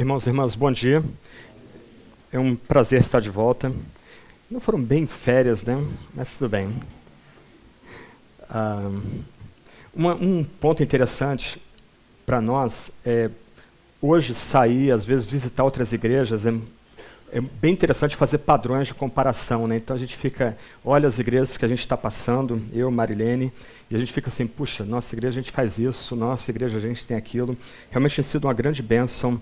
Irmãos e irmãs, bom dia. É um prazer estar de volta. Não foram bem férias, né? Mas tudo bem. Ah, uma, um ponto interessante para nós é hoje sair, às vezes visitar outras igrejas. É, é bem interessante fazer padrões de comparação, né? Então a gente fica, olha as igrejas que a gente está passando, eu, Marilene, e a gente fica assim, puxa, nossa igreja a gente faz isso, nossa igreja a gente tem aquilo. Realmente tem sido uma grande bênção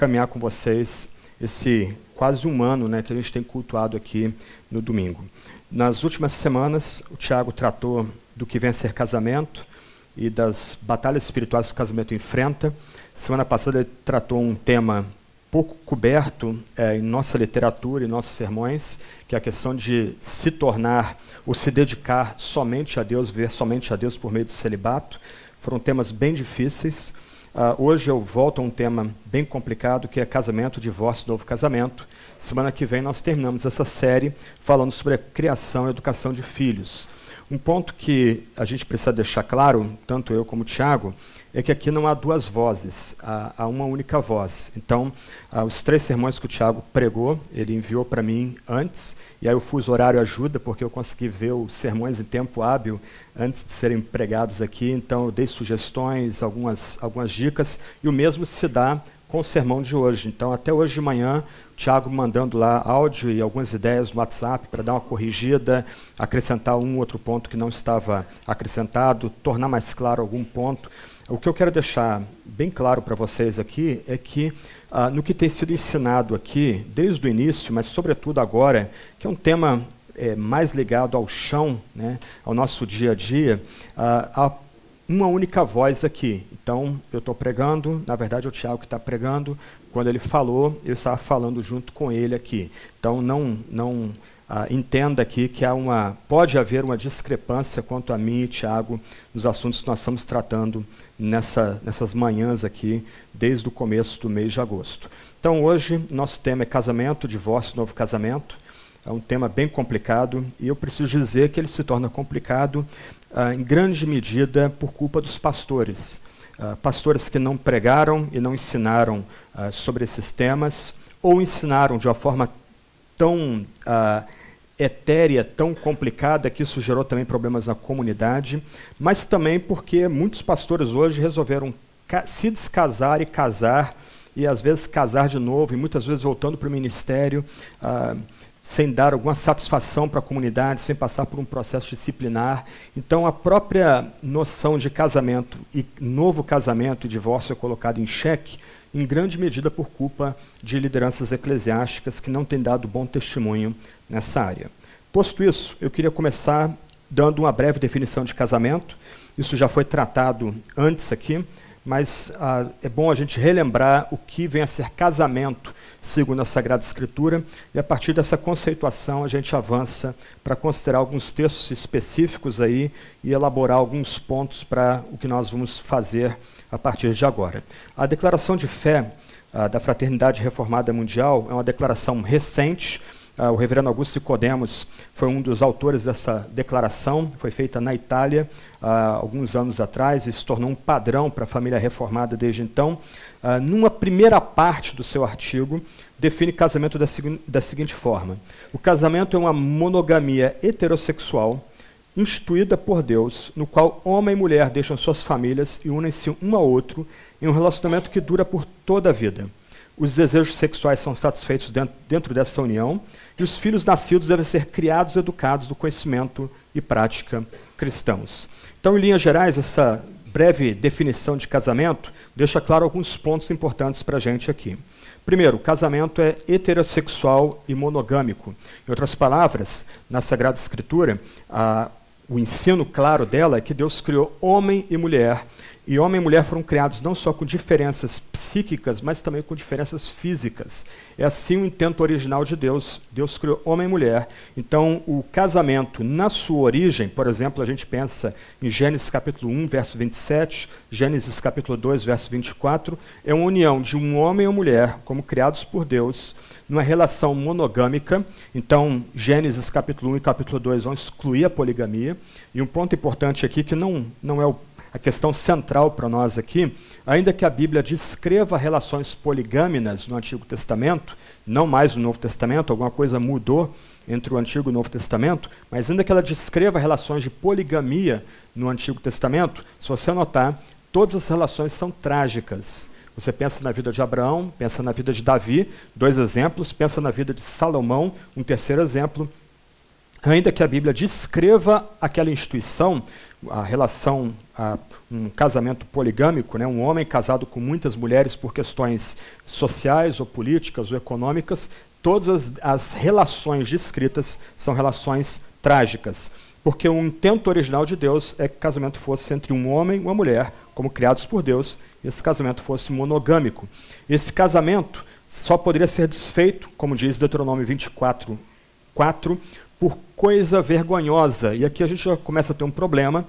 caminhar com vocês esse quase um ano né, que a gente tem cultuado aqui no domingo. Nas últimas semanas, o Tiago tratou do que vem a ser casamento e das batalhas espirituais que o casamento enfrenta. Semana passada ele tratou um tema pouco coberto é, em nossa literatura e nossos sermões, que é a questão de se tornar ou se dedicar somente a Deus, ver somente a Deus por meio do celibato. Foram temas bem difíceis. Uh, hoje eu volto a um tema bem complicado, que é casamento, divórcio, novo casamento. Semana que vem nós terminamos essa série falando sobre a criação e educação de filhos. Um ponto que a gente precisa deixar claro, tanto eu como o Tiago, é que aqui não há duas vozes, há, há uma única voz. Então, ah, os três sermões que o Tiago pregou, ele enviou para mim antes, e aí o fuso horário ajuda, porque eu consegui ver os sermões em tempo hábil antes de serem pregados aqui, então eu dei sugestões, algumas, algumas dicas, e o mesmo se dá com o sermão de hoje. Então, até hoje de manhã, o Tiago mandando lá áudio e algumas ideias no WhatsApp para dar uma corrigida, acrescentar um outro ponto que não estava acrescentado, tornar mais claro algum ponto. O que eu quero deixar bem claro para vocês aqui é que, ah, no que tem sido ensinado aqui, desde o início, mas sobretudo agora, que é um tema é, mais ligado ao chão, né, ao nosso dia a dia, ah, há uma única voz aqui. Então, eu estou pregando, na verdade é o Tiago que está pregando. Quando ele falou, eu estava falando junto com ele aqui. Então, não, não ah, entenda aqui que há uma, pode haver uma discrepância quanto a mim e Tiago nos assuntos que nós estamos tratando nessa, nessas manhãs aqui, desde o começo do mês de agosto. Então, hoje, nosso tema é casamento, divórcio, novo casamento. É um tema bem complicado e eu preciso dizer que ele se torna complicado ah, em grande medida por culpa dos pastores. Ah, pastores que não pregaram e não ensinaram ah, sobre esses temas, ou ensinaram de uma forma tão ah, etérea, tão complicada, que isso gerou também problemas na comunidade, mas também porque muitos pastores hoje resolveram se descasar e casar, e às vezes casar de novo, e muitas vezes voltando para o ministério, ah, sem dar alguma satisfação para a comunidade, sem passar por um processo disciplinar. Então, a própria noção de casamento e novo casamento e divórcio é colocada em xeque, em grande medida por culpa de lideranças eclesiásticas que não têm dado bom testemunho nessa área. Posto isso, eu queria começar dando uma breve definição de casamento. Isso já foi tratado antes aqui, mas ah, é bom a gente relembrar o que vem a ser casamento segundo a Sagrada Escritura, e a partir dessa conceituação a gente avança para considerar alguns textos específicos aí e elaborar alguns pontos para o que nós vamos fazer a partir de agora. A declaração de fé ah, da Fraternidade Reformada Mundial é uma declaração recente. Ah, o reverendo Augusto Nicodemos foi um dos autores dessa declaração, foi feita na Itália ah, alguns anos atrás e se tornou um padrão para a família reformada desde então. Ah, numa primeira parte do seu artigo, define casamento da, da seguinte forma: o casamento é uma monogamia heterossexual instituída por Deus, no qual homem e mulher deixam suas famílias e unem-se um ao outro em um relacionamento que dura por toda a vida. Os desejos sexuais são satisfeitos dentro, dentro dessa união e os filhos nascidos devem ser criados e educados no conhecimento e prática cristãos. Então, em linhas gerais, essa breve definição de casamento deixa claro alguns pontos importantes para a gente aqui. Primeiro, casamento é heterossexual e monogâmico. Em outras palavras, na Sagrada Escritura, a, o ensino claro dela é que Deus criou homem e mulher e homem e mulher foram criados não só com diferenças psíquicas, mas também com diferenças físicas. É assim o intento original de Deus. Deus criou homem e mulher. Então, o casamento, na sua origem, por exemplo, a gente pensa em Gênesis capítulo 1, verso 27, Gênesis capítulo 2, verso 24, é uma união de um homem e uma mulher, como criados por Deus, numa relação monogâmica. Então, Gênesis capítulo 1 e capítulo 2 vão excluir a poligamia. E um ponto importante aqui que não, não é o a questão central para nós aqui, ainda que a Bíblia descreva relações poligâminas no Antigo Testamento, não mais no Novo Testamento, alguma coisa mudou entre o Antigo e o Novo Testamento, mas ainda que ela descreva relações de poligamia no Antigo Testamento, se você notar, todas as relações são trágicas. Você pensa na vida de Abraão, pensa na vida de Davi, dois exemplos, pensa na vida de Salomão, um terceiro exemplo. Ainda que a Bíblia descreva aquela instituição, a relação, a, um casamento poligâmico, né, um homem casado com muitas mulheres por questões sociais ou políticas ou econômicas, todas as, as relações descritas são relações trágicas. Porque o intento original de Deus é que o casamento fosse entre um homem e uma mulher, como criados por Deus, e esse casamento fosse monogâmico. Esse casamento só poderia ser desfeito, como diz Deuteronômio 24, 4, por coisa vergonhosa. E aqui a gente já começa a ter um problema,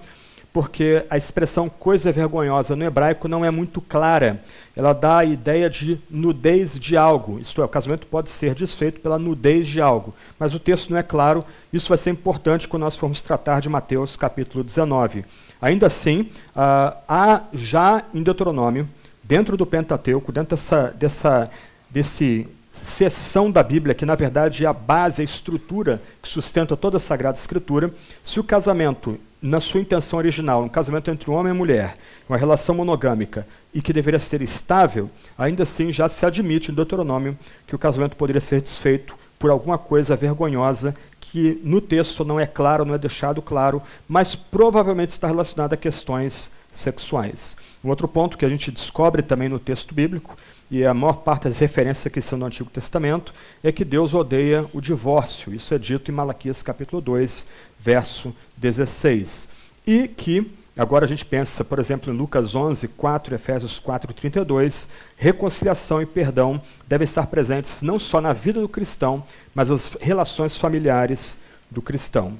porque a expressão coisa vergonhosa no hebraico não é muito clara. Ela dá a ideia de nudez de algo, isto é, o casamento pode ser desfeito pela nudez de algo, mas o texto não é claro, isso vai ser importante quando nós formos tratar de Mateus capítulo 19. Ainda assim, uh, há já em Deuteronômio, dentro do Pentateuco, dentro dessa, dessa, desse seção da Bíblia, que na verdade é a base, a estrutura que sustenta toda a Sagrada Escritura, se o casamento, na sua intenção original, um casamento entre um homem e mulher, uma relação monogâmica, e que deveria ser estável, ainda assim já se admite em Deuteronômio que o casamento poderia ser desfeito por alguma coisa vergonhosa que no texto não é claro, não é deixado claro, mas provavelmente está relacionado a questões sexuais. Um outro ponto que a gente descobre também no texto bíblico e a maior parte das referências que são no Antigo Testamento, é que Deus odeia o divórcio. Isso é dito em Malaquias capítulo 2, verso 16. E que, agora a gente pensa, por exemplo, em Lucas 11, 4, Efésios 4, 32, reconciliação e perdão devem estar presentes não só na vida do cristão, mas nas relações familiares do cristão.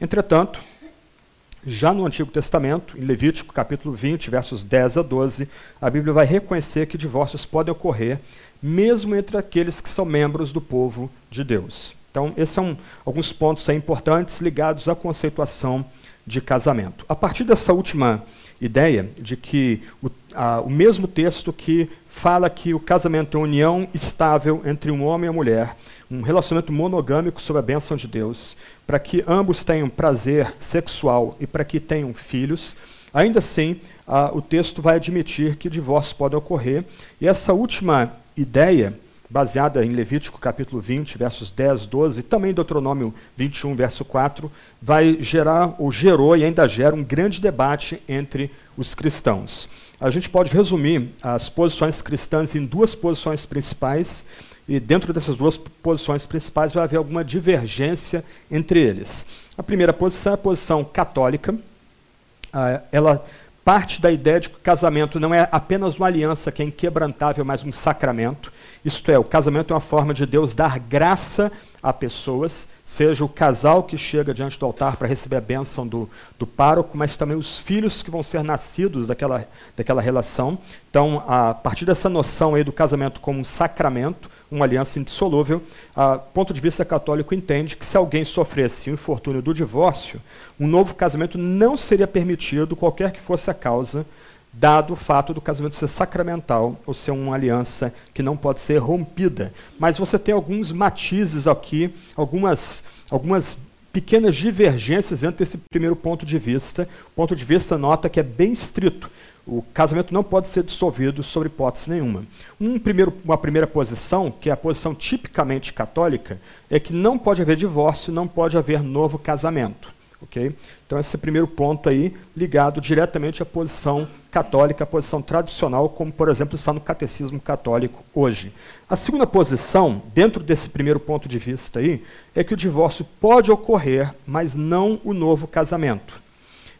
Entretanto, já no Antigo Testamento, em Levítico capítulo 20, versos 10 a 12, a Bíblia vai reconhecer que divórcios podem ocorrer mesmo entre aqueles que são membros do povo de Deus. Então, esses são alguns pontos importantes ligados à conceituação de casamento. A partir dessa última ideia de que o, a, o mesmo texto que fala que o casamento é uma união estável entre um homem e uma mulher, um relacionamento monogâmico sob a bênção de Deus, para que ambos tenham prazer sexual e para que tenham filhos, ainda assim, o texto vai admitir que divórcios podem ocorrer. E essa última ideia, baseada em Levítico capítulo 20, versos 10, 12, e também Deuteronômio 21, verso 4, vai gerar, ou gerou e ainda gera, um grande debate entre os cristãos. A gente pode resumir as posições cristãs em duas posições principais, e dentro dessas duas posições principais vai haver alguma divergência entre eles. A primeira posição é a posição católica. Ah, ela parte da ideia de que o casamento não é apenas uma aliança que é inquebrantável, mas um sacramento. Isto é, o casamento é uma forma de Deus dar graça a pessoas, seja o casal que chega diante do altar para receber a bênção do, do pároco, mas também os filhos que vão ser nascidos daquela, daquela relação. Então, a partir dessa noção aí do casamento como um sacramento, uma aliança indissolúvel, a ponto de vista católico entende que se alguém sofresse o infortúnio do divórcio, um novo casamento não seria permitido, qualquer que fosse a causa, dado o fato do casamento ser sacramental ou ser uma aliança que não pode ser rompida. Mas você tem alguns matizes aqui, algumas, algumas pequenas divergências entre esse primeiro ponto de vista. O ponto de vista nota que é bem estrito. O casamento não pode ser dissolvido sobre hipótese nenhuma. Um primeiro, uma primeira posição, que é a posição tipicamente católica, é que não pode haver divórcio, não pode haver novo casamento. Okay? Então, esse é primeiro ponto aí, ligado diretamente à posição católica, à posição tradicional, como, por exemplo, está no catecismo católico hoje. A segunda posição, dentro desse primeiro ponto de vista aí, é que o divórcio pode ocorrer, mas não o novo casamento.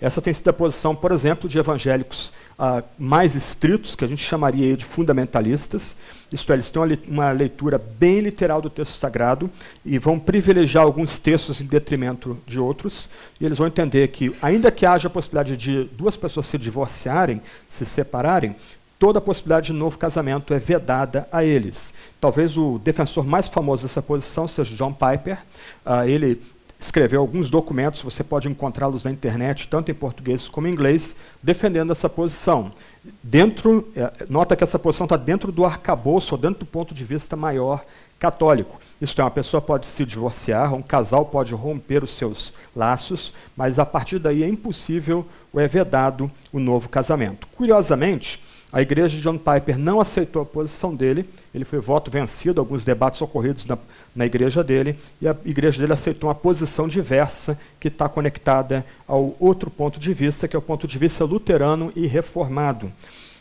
Essa tem sido a posição, por exemplo, de evangélicos uh, mais estritos, que a gente chamaria de fundamentalistas, isto é, eles têm uma leitura bem literal do texto sagrado e vão privilegiar alguns textos em detrimento de outros, e eles vão entender que, ainda que haja a possibilidade de duas pessoas se divorciarem, se separarem, toda a possibilidade de novo casamento é vedada a eles. Talvez o defensor mais famoso dessa posição seja John Piper. Uh, ele escreveu alguns documentos, você pode encontrá-los na internet, tanto em português como em inglês, defendendo essa posição. Dentro, é, nota que essa posição está dentro do arcabouço, ou dentro do ponto de vista maior católico. Isto é, uma pessoa pode se divorciar, um casal pode romper os seus laços, mas a partir daí é impossível ou é vedado o novo casamento. Curiosamente, a igreja de John Piper não aceitou a posição dele, ele foi voto vencido, alguns debates ocorridos na, na igreja dele, e a igreja dele aceitou uma posição diversa que está conectada ao outro ponto de vista, que é o ponto de vista luterano e reformado.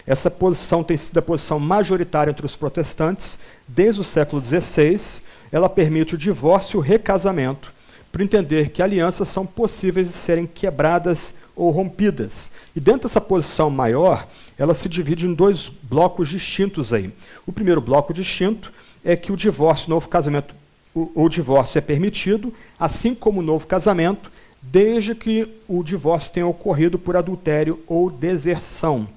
Essa posição tem sido a posição majoritária entre os protestantes desde o século XVI. Ela permite o divórcio e o recasamento, para entender que alianças são possíveis de serem quebradas ou rompidas. E dentro dessa posição maior, ela se divide em dois blocos distintos aí. O primeiro bloco distinto é que o divórcio, o novo casamento, o, o divórcio é permitido, assim como o novo casamento, desde que o divórcio tenha ocorrido por adultério ou deserção.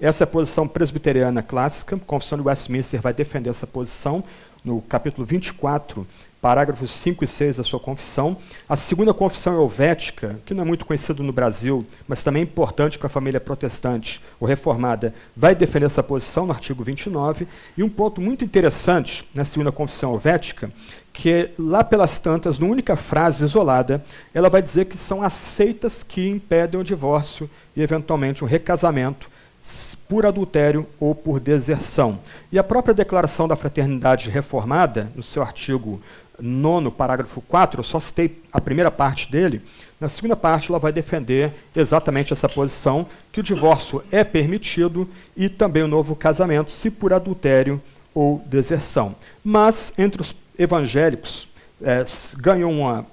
Essa é a posição presbiteriana clássica, a Confissão de Westminster vai defender essa posição no capítulo 24 parágrafos 5 e 6 da sua confissão. A segunda confissão helvética, que não é muito conhecida no Brasil, mas também é importante para a família protestante ou reformada, vai defender essa posição no artigo 29. E um ponto muito interessante na segunda confissão helvética, que lá pelas tantas, numa única frase isolada, ela vai dizer que são aceitas que impedem o divórcio e, eventualmente, o recasamento por adultério ou por deserção. E a própria Declaração da Fraternidade Reformada, no seu artigo 9, parágrafo 4, eu só citei a primeira parte dele, na segunda parte ela vai defender exatamente essa posição, que o divórcio é permitido e também o novo casamento, se por adultério ou deserção. Mas, entre os evangélicos, é, ganhou uma,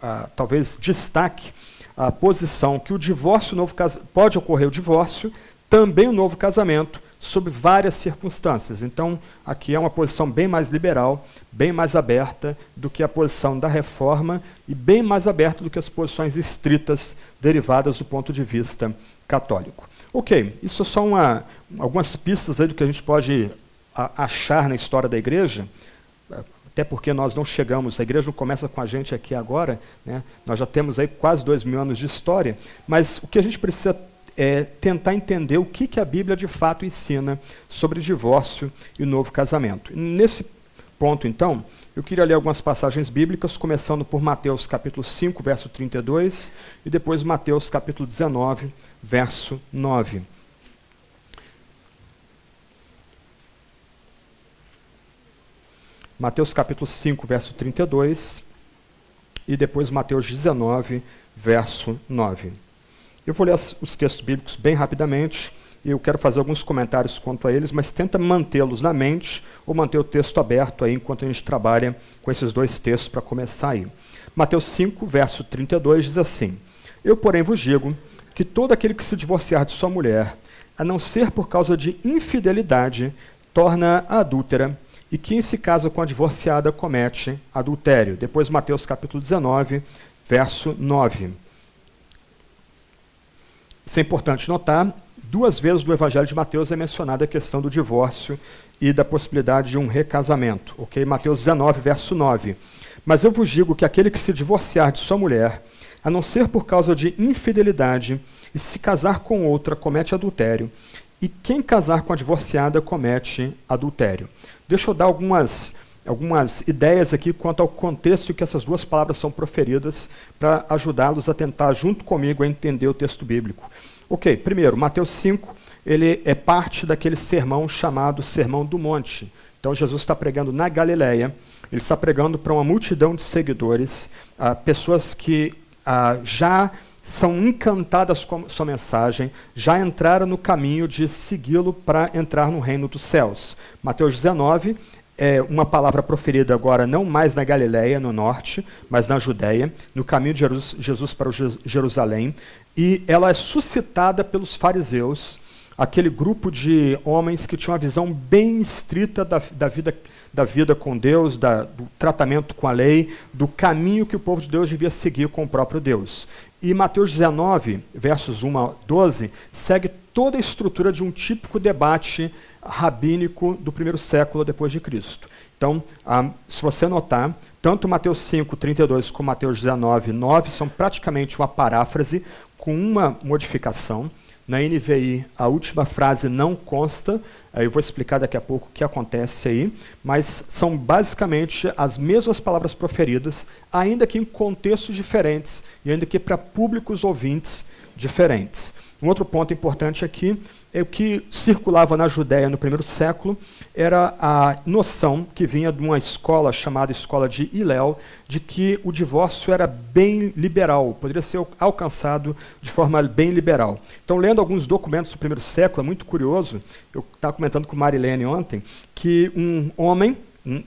a, talvez, destaque a posição que o divórcio, o novo pode ocorrer o divórcio, também o novo casamento, sob várias circunstâncias. Então, aqui é uma posição bem mais liberal, bem mais aberta do que a posição da reforma e bem mais aberta do que as posições estritas derivadas do ponto de vista católico. Ok, isso é só uma, algumas pistas do que a gente pode a, achar na história da igreja, até porque nós não chegamos, a igreja não começa com a gente aqui agora, né? nós já temos aí quase dois mil anos de história, mas o que a gente precisa é, tentar entender o que, que a Bíblia de fato ensina sobre divórcio e novo casamento. Nesse ponto, então, eu queria ler algumas passagens bíblicas, começando por Mateus capítulo 5, verso 32, e depois Mateus capítulo 19, verso 9. Mateus capítulo 5, verso 32, e depois Mateus 19, verso 9. Eu vou ler os textos bíblicos bem rapidamente e eu quero fazer alguns comentários quanto a eles, mas tenta mantê-los na mente ou manter o texto aberto aí enquanto a gente trabalha com esses dois textos para começar aí. Mateus 5, verso 32 diz assim: Eu, porém, vos digo que todo aquele que se divorciar de sua mulher, a não ser por causa de infidelidade, torna-a adúltera, e quem se casa com a divorciada comete adultério. Depois, Mateus capítulo 19, verso 9. Isso é importante notar. Duas vezes no Evangelho de Mateus é mencionada a questão do divórcio e da possibilidade de um recasamento. Ok? Mateus 19, verso 9. Mas eu vos digo que aquele que se divorciar de sua mulher, a não ser por causa de infidelidade, e se casar com outra, comete adultério, e quem casar com a divorciada comete adultério. Deixa eu dar algumas algumas ideias aqui quanto ao contexto em que essas duas palavras são proferidas, para ajudá-los a tentar, junto comigo, a entender o texto bíblico. Ok, primeiro, Mateus 5, ele é parte daquele sermão chamado Sermão do Monte. Então, Jesus está pregando na Galileia, ele está pregando para uma multidão de seguidores, pessoas que já são encantadas com sua mensagem, já entraram no caminho de segui-lo para entrar no reino dos céus. Mateus 19 é uma palavra proferida agora não mais na Galiléia, no norte, mas na Judéia, no caminho de Jesus para Jerusalém, e ela é suscitada pelos fariseus aquele grupo de homens que tinham uma visão bem estrita da, da vida da vida com Deus, da, do tratamento com a lei, do caminho que o povo de Deus devia seguir com o próprio Deus. E Mateus 19, versos 1 a 12, segue toda a estrutura de um típico debate rabínico do primeiro século depois de Cristo. Então, ah, se você notar, tanto Mateus 5, 32 como Mateus 19, 9 são praticamente uma paráfrase com uma modificação. Na NVI, a última frase não consta, eu vou explicar daqui a pouco o que acontece aí, mas são basicamente as mesmas palavras proferidas, ainda que em contextos diferentes e ainda que para públicos ouvintes diferentes. Um outro ponto importante aqui é o que circulava na Judéia no primeiro século era a noção que vinha de uma escola chamada Escola de Hillel, de que o divórcio era bem liberal, poderia ser alcançado de forma bem liberal. Então, lendo alguns documentos do primeiro século, é muito curioso, eu estava comentando com Marilene ontem, que um homem,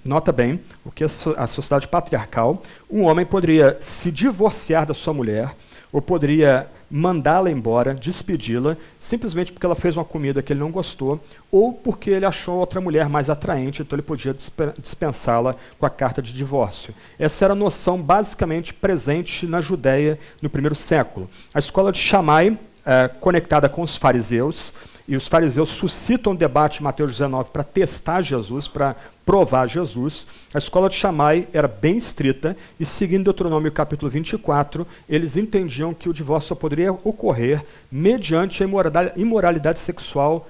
nota bem, o que é a sociedade patriarcal, um homem poderia se divorciar da sua mulher, ou poderia mandá-la embora, despedi-la, simplesmente porque ela fez uma comida que ele não gostou, ou porque ele achou outra mulher mais atraente, então ele podia dispensá-la com a carta de divórcio. Essa era a noção basicamente presente na Judéia no primeiro século. A escola de Shammai, é, conectada com os fariseus, e os fariseus suscitam um debate em Mateus 19 para testar Jesus, para provar Jesus. A escola de Shammai era bem estrita e, seguindo Deuteronômio capítulo 24, eles entendiam que o divórcio só poderia ocorrer mediante a imoralidade, sexual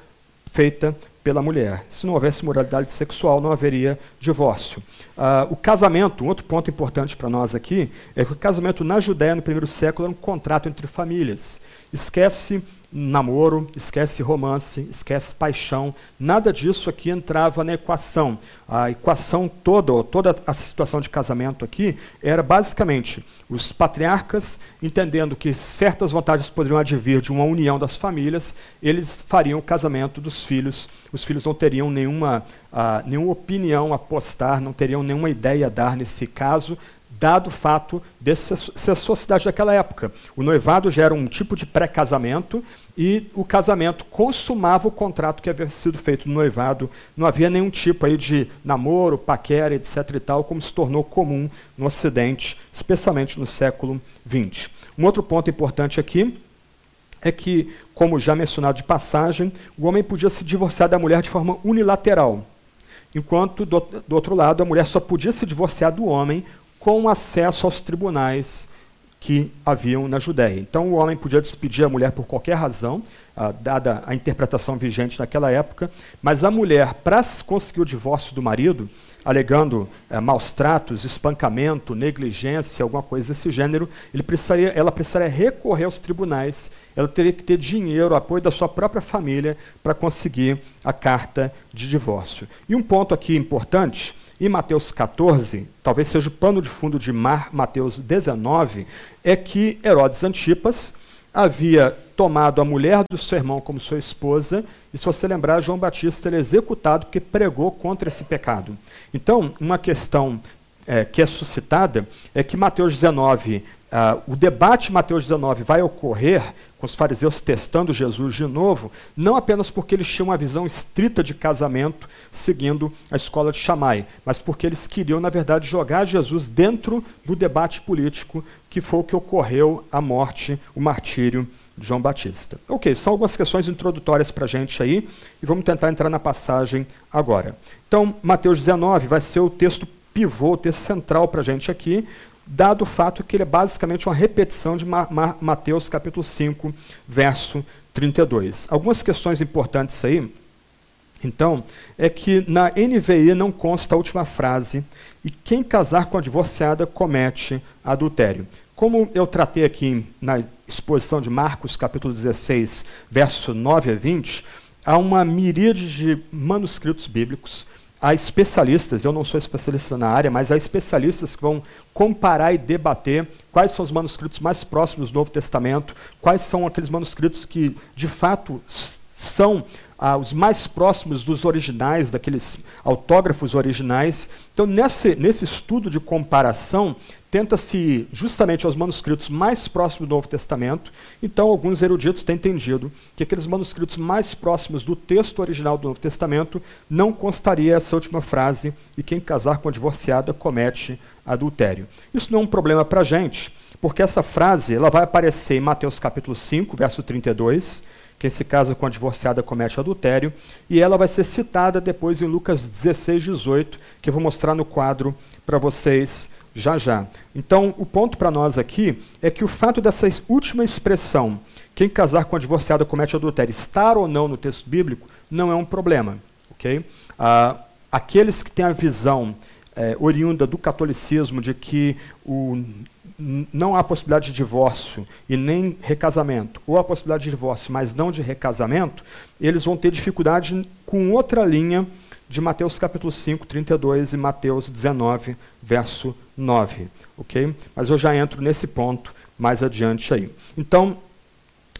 feita pela mulher. Se não houvesse moralidade sexual, não haveria divórcio. Uh, o casamento, um outro ponto importante para nós aqui, é que o casamento na Judéia, no primeiro século, era um contrato entre famílias. Esquece namoro, esquece romance, esquece paixão. Nada disso aqui entrava na equação. A equação toda, toda a situação de casamento aqui, era basicamente os patriarcas entendendo que certas vantagens poderiam advir de uma união das famílias, eles fariam o casamento dos filhos. Os filhos não teriam nenhuma, uh, nenhuma opinião a postar, não teriam nenhuma ideia a dar nesse caso, dado o fato de ser a sociedade daquela época. O noivado já era um tipo de pré-casamento e o casamento consumava o contrato que havia sido feito no noivado. Não havia nenhum tipo aí de namoro, paquera, etc. e tal, como se tornou comum no Ocidente, especialmente no século XX. Um outro ponto importante aqui é que, como já mencionado de passagem, o homem podia se divorciar da mulher de forma unilateral, enquanto, do, do outro lado, a mulher só podia se divorciar do homem com acesso aos tribunais que haviam na Judéia. Então, o homem podia despedir a mulher por qualquer razão, ah, dada a interpretação vigente naquela época, mas a mulher, para conseguir o divórcio do marido, alegando eh, maus tratos, espancamento, negligência, alguma coisa desse gênero, precisaria, ela precisaria recorrer aos tribunais, ela teria que ter dinheiro, apoio da sua própria família para conseguir a carta de divórcio. E um ponto aqui importante em Mateus 14, talvez seja o pano de fundo de Mar, Mateus 19, é que Herodes Antipas havia tomado a mulher do seu irmão como sua esposa, e se você lembrar, João Batista ele é executado porque pregou contra esse pecado. Então, uma questão é, que é suscitada é que Mateus 19 Uh, o debate em Mateus 19 vai ocorrer com os fariseus testando Jesus de novo, não apenas porque eles tinham uma visão estrita de casamento, seguindo a escola de Shammai, mas porque eles queriam, na verdade, jogar Jesus dentro do debate político, que foi o que ocorreu a morte, o martírio de João Batista. Ok, são algumas questões introdutórias para a gente aí, e vamos tentar entrar na passagem agora. Então, Mateus 19 vai ser o texto pivô, o texto central para a gente aqui, dado o fato que ele é basicamente uma repetição de Mateus capítulo 5, verso 32. Algumas questões importantes aí, então, é que na NVI não consta a última frase, e quem casar com a divorciada comete adultério. Como eu tratei aqui na exposição de Marcos capítulo 16, verso 9 a 20, há uma miríade de manuscritos bíblicos há especialistas, eu não sou especialista na área, mas há especialistas que vão comparar e debater quais são os manuscritos mais próximos do Novo Testamento, quais são aqueles manuscritos que, de fato, são ah, os mais próximos dos originais, daqueles autógrafos originais. Então, nesse, nesse estudo de comparação, tenta-se justamente aos manuscritos mais próximos do Novo Testamento. Então, alguns eruditos têm entendido que aqueles manuscritos mais próximos do texto original do Novo Testamento não constaria essa última frase: e quem casar com a divorciada comete adultério. Isso não é um problema para a gente, porque essa frase ela vai aparecer em Mateus capítulo 5, verso 32 quem se casa com a divorciada comete adultério, e ela vai ser citada depois em Lucas 16, 18, que eu vou mostrar no quadro para vocês já já. Então, o ponto para nós aqui é que o fato dessa última expressão, quem casar com a divorciada comete adultério, estar ou não no texto bíblico, não é um problema. ok? Ah, aqueles que têm a visão é, oriunda do catolicismo de que o não há possibilidade de divórcio e nem recasamento, ou há possibilidade de divórcio, mas não de recasamento, eles vão ter dificuldade com outra linha de Mateus capítulo 5, 32 e Mateus 19, verso 9. Ok? Mas eu já entro nesse ponto mais adiante aí. Então,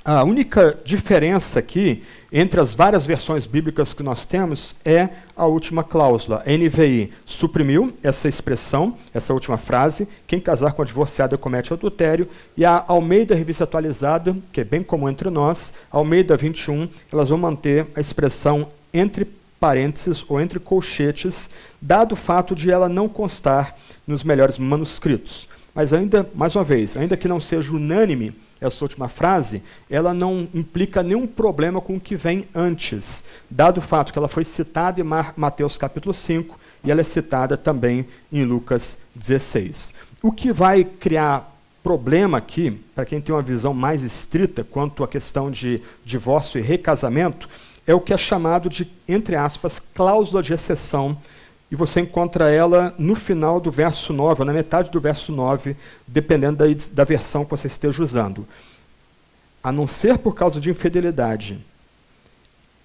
a única diferença aqui entre as várias versões bíblicas que nós temos é a última cláusula. A NVI suprimiu essa expressão, essa última frase, quem casar com a divorciada comete adultério, e a Almeida Revista Atualizada, que é bem comum entre nós, Almeida 21, elas vão manter a expressão entre parênteses ou entre colchetes, dado o fato de ela não constar nos melhores manuscritos. Mas ainda, mais uma vez, ainda que não seja unânime essa última frase, ela não implica nenhum problema com o que vem antes, dado o fato que ela foi citada em Mateus capítulo 5 e ela é citada também em Lucas 16. O que vai criar problema aqui, para quem tem uma visão mais estrita quanto à questão de divórcio e recasamento, é o que é chamado de, entre aspas, cláusula de exceção e você encontra ela no final do verso 9, ou na metade do verso 9, dependendo da, da versão que você esteja usando. A não ser por causa de infidelidade.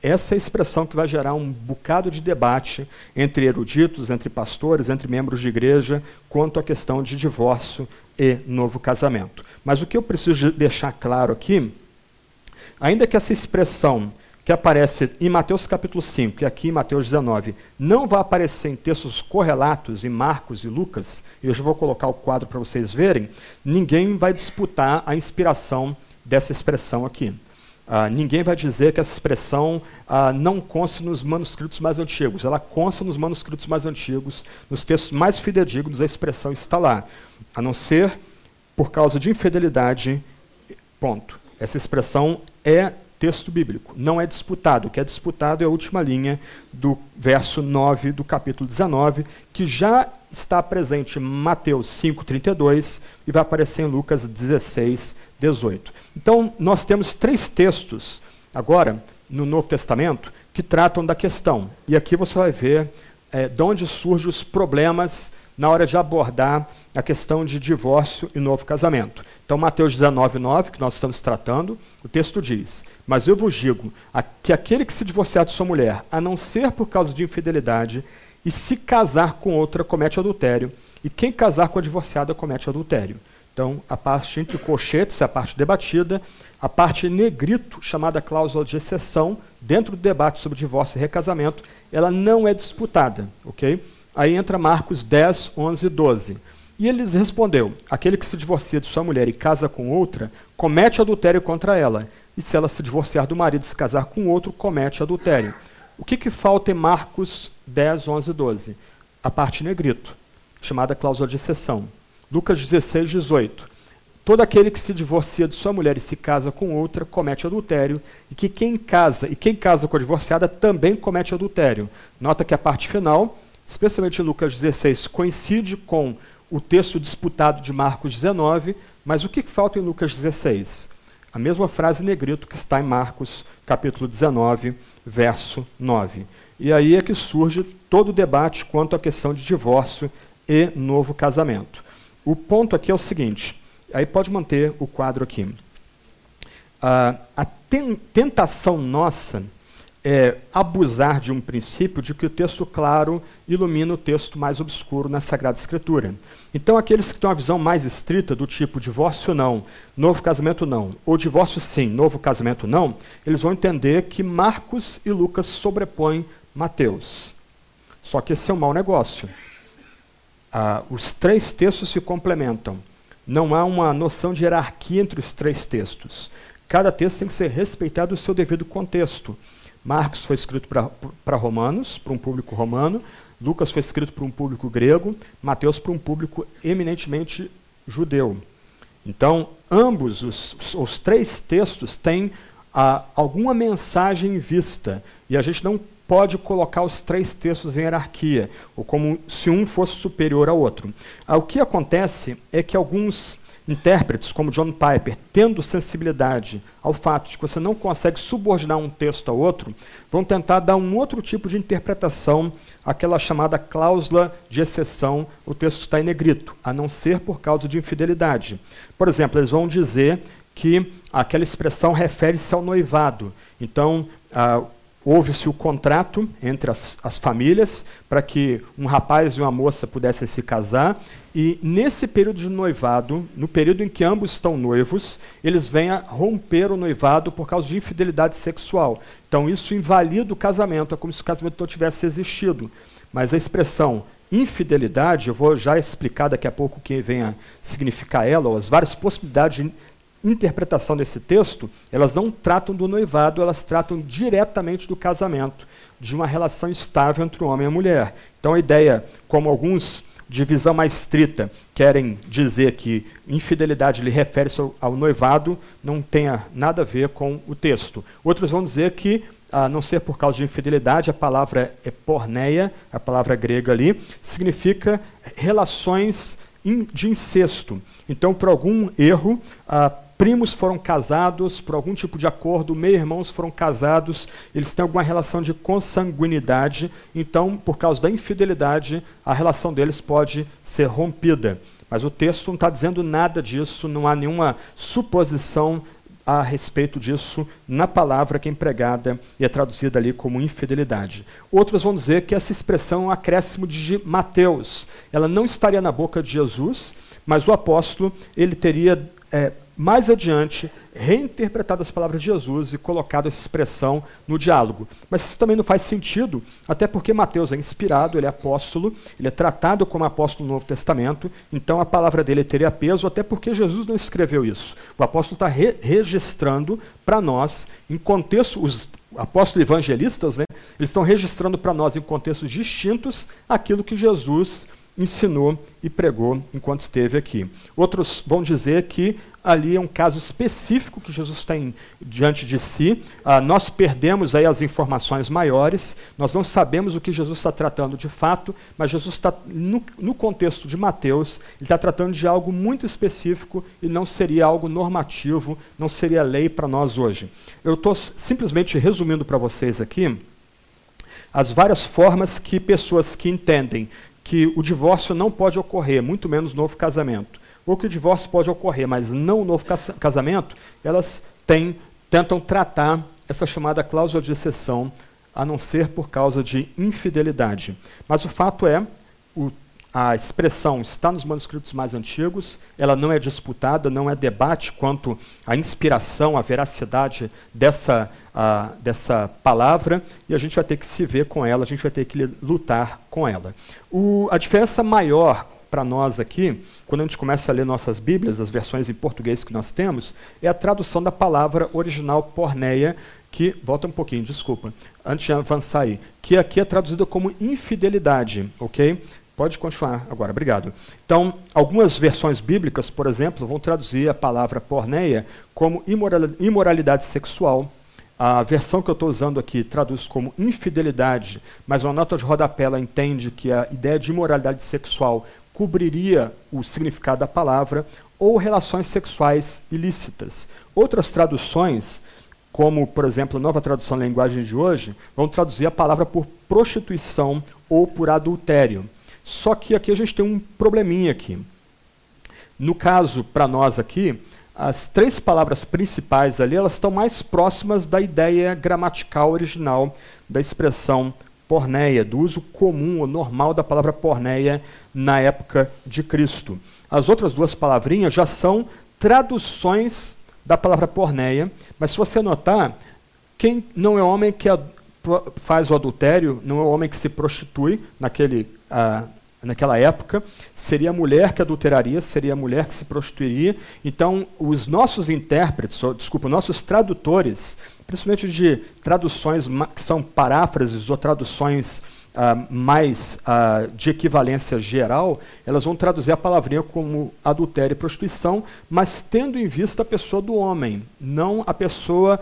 Essa é a expressão que vai gerar um bocado de debate entre eruditos, entre pastores, entre membros de igreja, quanto à questão de divórcio e novo casamento. Mas o que eu preciso deixar claro aqui, ainda que essa expressão que aparece em Mateus capítulo 5 e aqui em Mateus 19, não vai aparecer em textos correlatos em Marcos e Lucas, e eu já vou colocar o quadro para vocês verem, ninguém vai disputar a inspiração dessa expressão aqui. Ah, ninguém vai dizer que essa expressão ah, não consta nos manuscritos mais antigos. Ela consta nos manuscritos mais antigos, nos textos mais fidedignos, a expressão está lá. A não ser por causa de infidelidade, ponto. Essa expressão é texto bíblico. Não é disputado. O que é disputado é a última linha do verso 9 do capítulo 19, que já está presente em Mateus 5,32 e vai aparecer em Lucas 16, 18. Então, nós temos três textos agora no Novo Testamento que tratam da questão. E aqui você vai ver é, de onde surgem os problemas na hora de abordar a questão de divórcio e novo casamento. Então, Mateus 19, 9, que nós estamos tratando, o texto diz: Mas eu vos digo que aquele que se divorciar de sua mulher, a não ser por causa de infidelidade, e se casar com outra, comete adultério, e quem casar com a divorciada comete adultério. Então, a parte entre colchetes é a parte debatida, a parte negrito, chamada cláusula de exceção, dentro do debate sobre divórcio e recasamento, ela não é disputada, ok? Aí entra Marcos 10, 11 e 12. E ele lhes respondeu: Aquele que se divorcia de sua mulher e casa com outra, comete adultério contra ela. E se ela se divorciar do marido e se casar com outro, comete adultério. O que, que falta em Marcos 10, 11 e 12? A parte negrito, chamada cláusula de exceção. Lucas 16, 18. Todo aquele que se divorcia de sua mulher e se casa com outra comete adultério, e que quem casa e quem casa com a divorciada também comete adultério. Nota que a parte final especialmente Lucas 16, coincide com o texto disputado de Marcos 19, mas o que falta em Lucas 16? A mesma frase negrito que está em Marcos, capítulo 19, verso 9. E aí é que surge todo o debate quanto à questão de divórcio e novo casamento. O ponto aqui é o seguinte, aí pode manter o quadro aqui. Uh, a ten tentação nossa é, abusar de um princípio de que o texto claro ilumina o texto mais obscuro na Sagrada Escritura. Então, aqueles que têm uma visão mais estrita, do tipo divórcio não, novo casamento não, ou divórcio sim, novo casamento não, eles vão entender que Marcos e Lucas sobrepõem Mateus. Só que esse é um mau negócio. ah, os três textos se complementam. Não há uma noção de hierarquia entre os três textos. Cada texto tem que ser respeitado o seu devido contexto. Marcos foi escrito para Romanos, para um público romano, Lucas foi escrito para um público grego, Mateus para um público eminentemente judeu. Então, ambos, os, os três textos, têm ah, alguma mensagem vista, e a gente não pode colocar os três textos em hierarquia, ou como se um fosse superior ao outro. Ah, o que acontece é que alguns intérpretes, como John Piper, tendo sensibilidade ao fato de que você não consegue subordinar um texto a outro, vão tentar dar um outro tipo de interpretação àquela chamada cláusula de exceção, o texto está em negrito, a não ser por causa de infidelidade. Por exemplo, eles vão dizer que aquela expressão refere-se ao noivado. Então, ah, houve-se o contrato entre as, as famílias para que um rapaz e uma moça pudessem se casar, e nesse período de noivado, no período em que ambos estão noivos, eles vêm a romper o noivado por causa de infidelidade sexual. Então isso invalida o casamento, é como se o casamento não tivesse existido. Mas a expressão infidelidade, eu vou já explicar daqui a pouco o que vem a significar ela, ou as várias possibilidades de interpretação desse texto, elas não tratam do noivado, elas tratam diretamente do casamento, de uma relação estável entre o homem e a mulher. Então a ideia, como alguns de visão mais estrita querem dizer que infidelidade lhe refere-se ao, ao, noivado, não tenha nada a ver com o texto. Outros vão dizer que, a não ser por causa de infidelidade, a palavra é porneia, a palavra grega ali, significa relações de incesto. Então, por algum erro, a primos foram casados por algum tipo de acordo, meio-irmãos foram casados, eles têm alguma relação de consanguinidade, então, por causa da infidelidade, a relação deles pode ser rompida. Mas o texto não está dizendo nada disso, não há nenhuma suposição a respeito disso na palavra que é empregada e é traduzida ali como infidelidade. Outros vão dizer que essa expressão é um acréscimo de Mateus. Ela não estaria na boca de Jesus, mas o apóstolo ele teria é, mais adiante, reinterpretado as palavras de Jesus e colocado essa expressão no diálogo. Mas isso também não faz sentido, até porque Mateus é inspirado, ele é apóstolo, ele é tratado como apóstolo no Novo Testamento, então a palavra dele teria peso, até porque Jesus não escreveu isso. O apóstolo está re registrando para nós, em contexto, os apóstolos evangelistas, né, eles estão registrando para nós, em contextos distintos, aquilo que Jesus ensinou e pregou enquanto esteve aqui. Outros vão dizer que ali é um caso específico que Jesus tem diante de si. Ah, nós perdemos aí as informações maiores, nós não sabemos o que Jesus está tratando de fato, mas Jesus está, no, no contexto de Mateus, ele está tratando de algo muito específico e não seria algo normativo, não seria lei para nós hoje. Eu estou simplesmente resumindo para vocês aqui as várias formas que pessoas que entendem que o divórcio não pode ocorrer, muito menos novo casamento, ou que o divórcio pode ocorrer, mas não novo casamento, elas têm, tentam tratar essa chamada cláusula de exceção, a não ser por causa de infidelidade. Mas o fato é, o a expressão está nos manuscritos mais antigos, ela não é disputada, não é debate quanto à inspiração, à veracidade dessa, a, dessa palavra, e a gente vai ter que se ver com ela, a gente vai ter que lutar com ela. O, a diferença maior para nós aqui, quando a gente começa a ler nossas Bíblias, as versões em português que nós temos, é a tradução da palavra original porneia, que, volta um pouquinho, desculpa, antes de avançar aí, que aqui é traduzida como infidelidade, ok? Pode continuar agora, obrigado. Então, algumas versões bíblicas, por exemplo, vão traduzir a palavra porneia como imoralidade sexual. A versão que eu estou usando aqui traduz como infidelidade, mas uma nota de rodapé ela entende que a ideia de imoralidade sexual cobriria o significado da palavra, ou relações sexuais ilícitas. Outras traduções, como, por exemplo, a nova tradução da linguagem de hoje, vão traduzir a palavra por prostituição ou por adultério. Só que aqui a gente tem um probleminha aqui. No caso, para nós aqui, as três palavras principais ali, elas estão mais próximas da ideia gramatical original da expressão porneia, do uso comum ou normal da palavra porneia na época de Cristo. As outras duas palavrinhas já são traduções da palavra porneia, mas se você notar, quem não é homem que faz o adultério, não é homem que se prostitui naquele uh, naquela época, seria a mulher que adulteraria, seria a mulher que se prostituiria. Então, os nossos intérpretes, ou, desculpa, nossos tradutores, principalmente de traduções que são paráfrases ou traduções uh, mais uh, de equivalência geral, elas vão traduzir a palavrinha como adultério e prostituição, mas tendo em vista a pessoa do homem, não a pessoa,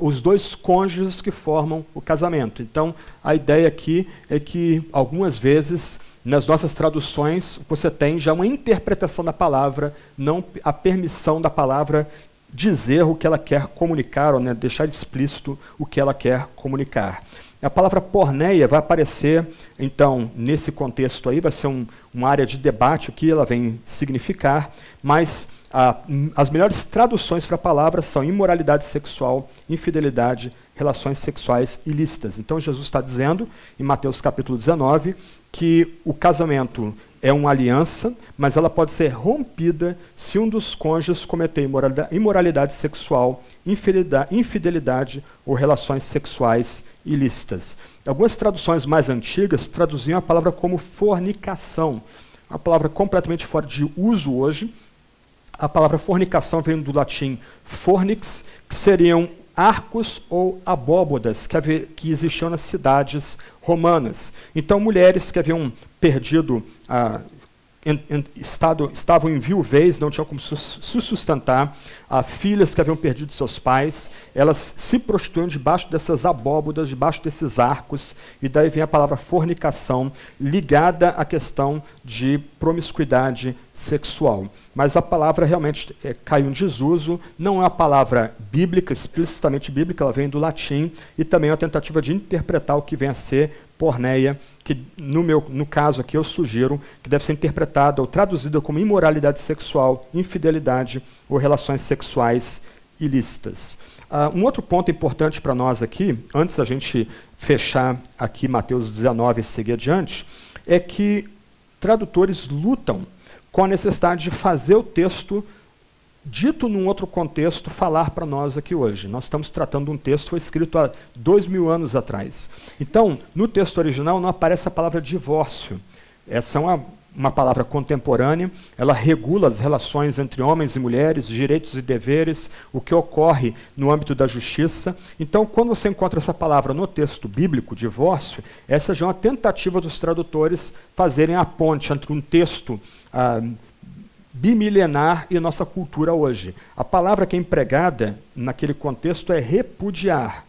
os dois cônjuges que formam o casamento. Então, a ideia aqui é que algumas vezes nas nossas traduções você tem já uma interpretação da palavra, não a permissão da palavra dizer o que ela quer comunicar, ou né, deixar explícito o que ela quer comunicar. A palavra porneia vai aparecer, então, nesse contexto aí, vai ser um, uma área de debate o que ela vem significar, mas a, as melhores traduções para a palavra são imoralidade sexual, infidelidade, relações sexuais ilícitas. Então Jesus está dizendo, em Mateus capítulo 19, que o casamento é uma aliança, mas ela pode ser rompida se um dos cônjuges cometer imoralidade, sexual, infidelidade, ou relações sexuais ilícitas. Algumas traduções mais antigas traduziam a palavra como fornicação, uma palavra completamente fora de uso hoje. A palavra fornicação vem do latim fornix, que seriam arcos ou abóbodas que, havia, que existiam nas cidades romanas. Então, mulheres que haviam perdido em, em estado, estavam em viuvez, não tinham como se sustentar, ah, filhas que haviam perdido seus pais, elas se prostituíam debaixo dessas abóbodas, debaixo desses arcos, e daí vem a palavra fornicação, ligada à questão de promiscuidade sexual. Mas a palavra realmente é, caiu em desuso, não é uma palavra bíblica, explicitamente bíblica, ela vem do latim, e também é uma tentativa de interpretar o que vem a ser porneia, que no, meu, no caso aqui eu sugiro que deve ser interpretada ou traduzida como imoralidade sexual, infidelidade ou relações sexuais ilícitas. Uh, um outro ponto importante para nós aqui, antes da gente fechar aqui Mateus 19 e seguir adiante, é que tradutores lutam com a necessidade de fazer o texto dito num outro contexto, falar para nós aqui hoje. Nós estamos tratando de um texto que foi escrito há dois mil anos atrás. Então, no texto original não aparece a palavra divórcio. Essa é uma, uma palavra contemporânea, ela regula as relações entre homens e mulheres, direitos e deveres, o que ocorre no âmbito da justiça. Então, quando você encontra essa palavra no texto bíblico, divórcio, essa já é uma tentativa dos tradutores fazerem a ponte entre um texto ah, bimilenar e nossa cultura hoje. A palavra que é empregada naquele contexto é repudiar.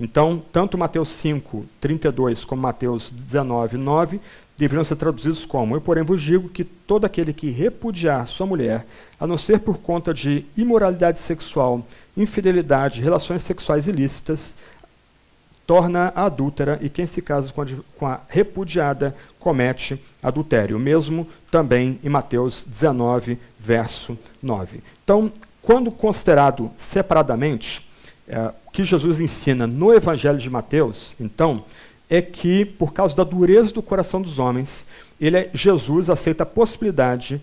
Então, tanto Mateus 5, 32 como Mateus 19, 9 deveriam ser traduzidos como: Eu, porém, vos digo que todo aquele que repudiar sua mulher, a não ser por conta de imoralidade sexual, infidelidade, relações sexuais ilícitas, torna a adúltera, e quem se casa com a, com a repudiada comete adultério. Mesmo também em Mateus 19, verso 9. Então, quando considerado separadamente, é, o que Jesus ensina no Evangelho de Mateus, então, é que, por causa da dureza do coração dos homens, ele, Jesus aceita a possibilidade de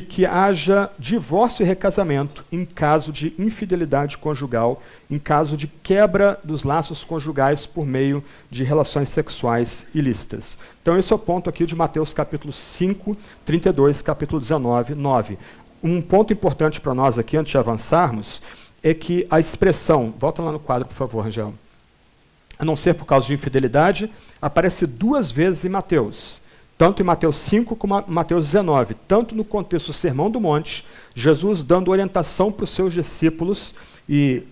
que haja divórcio e recasamento em caso de infidelidade conjugal, em caso de quebra dos laços conjugais por meio de relações sexuais ilícitas. Então esse é o ponto aqui de Mateus capítulo 5, 32, capítulo 19, 9. Um ponto importante para nós aqui, antes de avançarmos, é que a expressão, volta lá no quadro, por favor, Rangel, a não ser por causa de infidelidade, aparece duas vezes em Mateus tanto em Mateus 5 como Mateus 19, tanto no contexto do Sermão do Monte, Jesus dando orientação para os seus discípulos e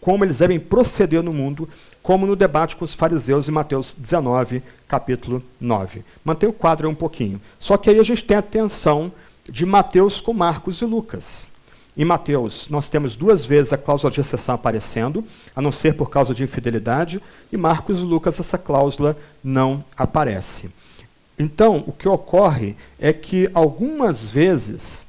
como eles devem proceder no mundo, como no debate com os fariseus em Mateus 19, capítulo 9. Mantenha o quadro um pouquinho. Só que aí a gente tem a de Mateus com Marcos e Lucas. Em Mateus, nós temos duas vezes a cláusula de exceção aparecendo, a não ser por causa de infidelidade, e Marcos e Lucas essa cláusula não aparece. Então, o que ocorre é que algumas vezes,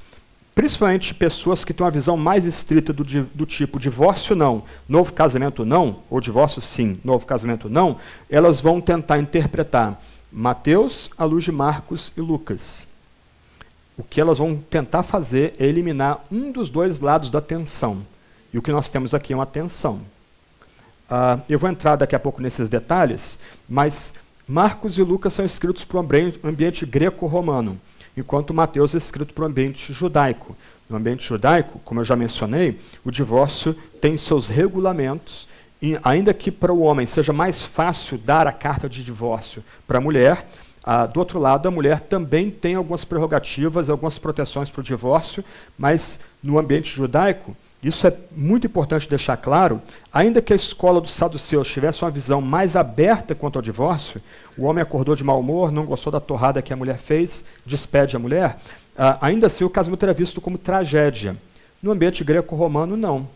principalmente pessoas que têm uma visão mais estrita do, do, tipo divórcio não, novo casamento não, ou divórcio sim, novo casamento não, elas vão tentar interpretar Mateus à luz de Marcos e Lucas. O que elas vão tentar fazer é eliminar um dos dois lados da tensão. E o que nós temos aqui é uma tensão. Uh, eu vou entrar daqui a pouco nesses detalhes, mas Marcos e Lucas são escritos para o ambiente greco-romano, enquanto Mateus é escrito para o ambiente judaico. No ambiente judaico, como eu já mencionei, o divórcio tem seus regulamentos, e ainda que para o homem seja mais fácil dar a carta de divórcio para a mulher, ah, do outro lado, a mulher também tem algumas prerrogativas, algumas proteções para o divórcio, mas no ambiente judaico, isso é muito importante deixar claro, ainda que a escola dos saduceus tivesse uma visão mais aberta quanto ao divórcio, o homem acordou de mau humor, não gostou da torrada que a mulher fez, despede a mulher, ah, ainda assim o casamento era visto como tragédia. No ambiente greco-romano, não.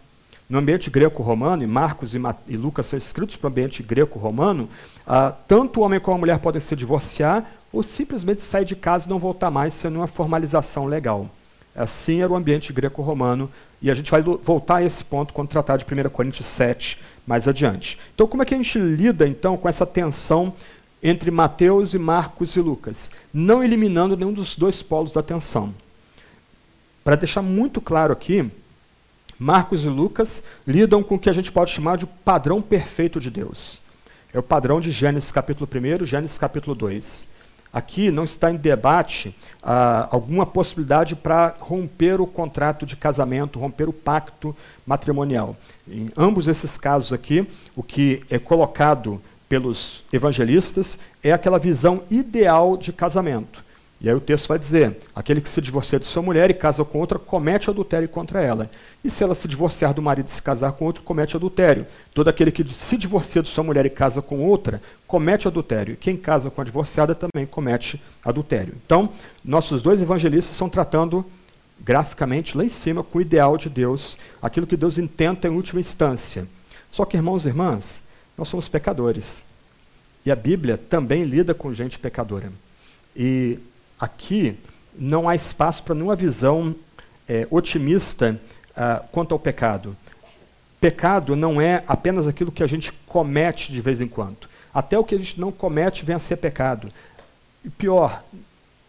No ambiente greco-romano, e Marcos e, e, Lucas são escritos para o ambiente greco-romano, ah, tanto o homem como a mulher podem se divorciar ou simplesmente sair de casa e não voltar mais sem uma formalização legal. Assim era o ambiente greco-romano, e a gente vai voltar a esse ponto quando tratar de 1 Coríntios 7 mais adiante. Então, como é que a gente lida então com essa tensão entre Mateus e Marcos e Lucas, não eliminando nenhum dos dois polos da tensão? Para deixar muito claro aqui, Marcos e Lucas lidam com o que a gente pode chamar de padrão perfeito de Deus. É o padrão de Gênesis capítulo 1, Gênesis capítulo 2. Aqui não está em debate ah, alguma possibilidade para romper o contrato de casamento, romper o pacto matrimonial. Em ambos esses casos aqui, o que é colocado pelos evangelistas é aquela visão ideal de casamento. E aí o texto vai dizer: aquele que se divorcia de sua mulher e casa com outra comete adultério contra ela. E se ela se divorciar do marido e se casar com outro, comete adultério. Todo aquele que se divorcia de sua mulher e casa com outra, comete adultério. Quem casa com a divorciada também comete adultério. Então, nossos dois evangelistas estão tratando graficamente lá em cima com o ideal de Deus, aquilo que Deus intenta em última instância. Só que, irmãos e irmãs, nós somos pecadores. E a Bíblia também lida com gente pecadora. E aqui não há espaço para nenhuma visão é, otimista uh, quanto ao pecado. Pecado não é apenas aquilo que a gente comete de vez em quando. Até o que a gente não comete vem a ser pecado. E pior,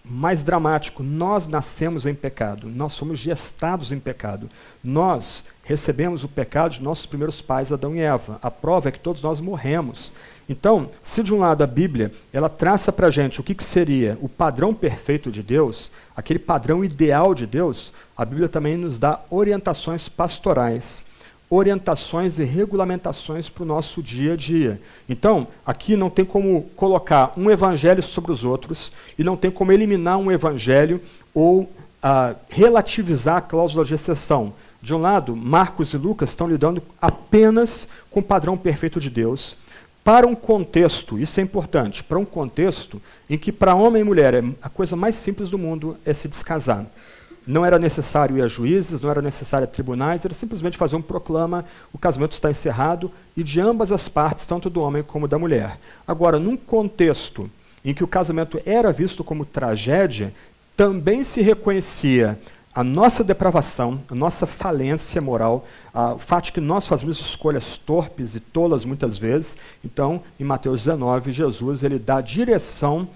mais dramático, nós nascemos em pecado, nós somos gestados em pecado. Nós recebemos o pecado de nossos primeiros pais, Adão e Eva. A prova é que todos nós morremos. Então, se de um lado a Bíblia ela traça para a gente o que, que seria o padrão perfeito de Deus, aquele padrão ideal de Deus, a Bíblia também nos dá orientações pastorais, orientações e regulamentações para o nosso dia a dia. Então, aqui não tem como colocar um evangelho sobre os outros e não tem como eliminar um evangelho ou ah, relativizar a cláusula de exceção. De um lado, Marcos e Lucas estão lidando apenas com o padrão perfeito de Deus para um contexto, isso é importante, para um contexto em que para homem e mulher é a coisa mais simples do mundo é se descasar. Não era necessário ir a juízes, não era necessário a tribunais, era simplesmente fazer um proclama, o casamento está encerrado, e de ambas as partes, tanto do homem como da mulher. Agora, num contexto em que o casamento era visto como tragédia, também se reconhecia a nossa depravação, a nossa falência moral, o fato de que nós fazemos escolhas torpes e tolas muitas vezes. Então, em Mateus 19, Jesus ele dá direção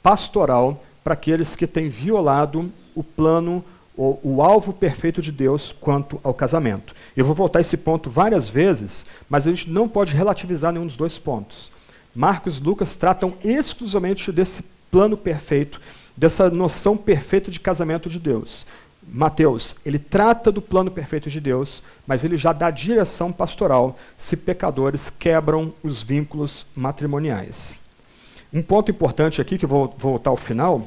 pastoral para aqueles que têm violado o plano, o, o alvo perfeito de Deus quanto ao casamento. Eu vou voltar a esse ponto várias vezes, mas a gente não pode relativizar nenhum dos dois pontos. Marcos e Lucas tratam exclusivamente desse plano perfeito, dessa noção perfeita de casamento de Deus. Mateus, ele trata do plano perfeito de Deus, mas ele já dá direção pastoral se pecadores quebram os vínculos matrimoniais. Um ponto importante aqui, que vou voltar ao final,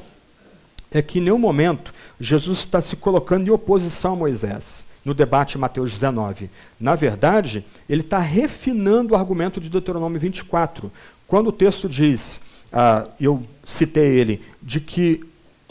é que em nenhum momento Jesus está se colocando em oposição a Moisés, no debate em Mateus 19. Na verdade, ele está refinando o argumento de Deuteronômio 24. Quando o texto diz, ah, eu citei ele, de que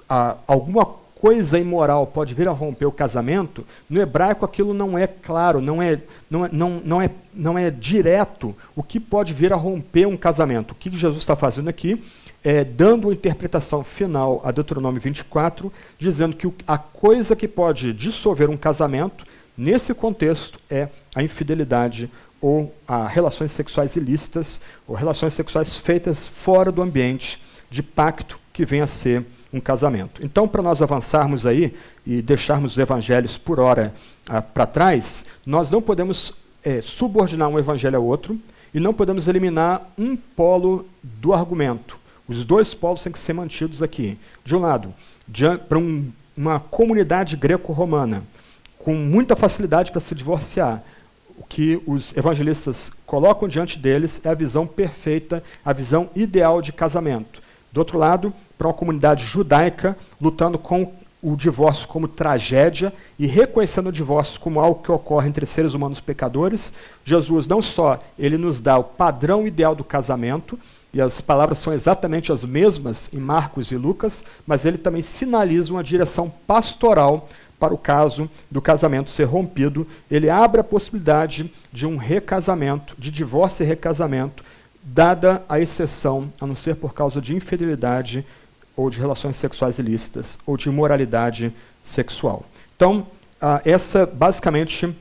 ah, alguma coisa imoral pode vir a romper o casamento, no hebraico aquilo não é claro, não é, não é, não, não é, não é direto o que pode vir a romper um casamento. O que Jesus está fazendo aqui é dando uma interpretação final a Deuteronômio 24, dizendo que a coisa que pode dissolver um casamento, nesse contexto, é a infidelidade ou a relações sexuais ilícitas, ou relações sexuais feitas fora do ambiente de pacto que venha a ser um casamento. Então, para nós avançarmos aí e deixarmos os evangelhos por hora ah, para trás, nós não podemos é, subordinar um evangelho ao outro e não podemos eliminar um polo do argumento. Os dois polos têm que ser mantidos aqui. De um lado, para um, uma comunidade greco-romana, com muita facilidade para se divorciar, o que os evangelistas colocam diante deles é a visão perfeita, a visão ideal de casamento. Do outro lado, para uma comunidade judaica lutando com o divórcio como tragédia e reconhecendo o divórcio como algo que ocorre entre seres humanos pecadores, Jesus não só ele nos dá o padrão ideal do casamento, e as palavras são exatamente as mesmas em Marcos e Lucas, mas ele também sinaliza uma direção pastoral para o caso do casamento ser rompido. Ele abre a possibilidade de um recasamento, de divórcio e recasamento, dada a exceção, a não ser por causa de infidelidade ou de relações sexuais ilícitas ou de imoralidade sexual. Então, ah, essa basicamente,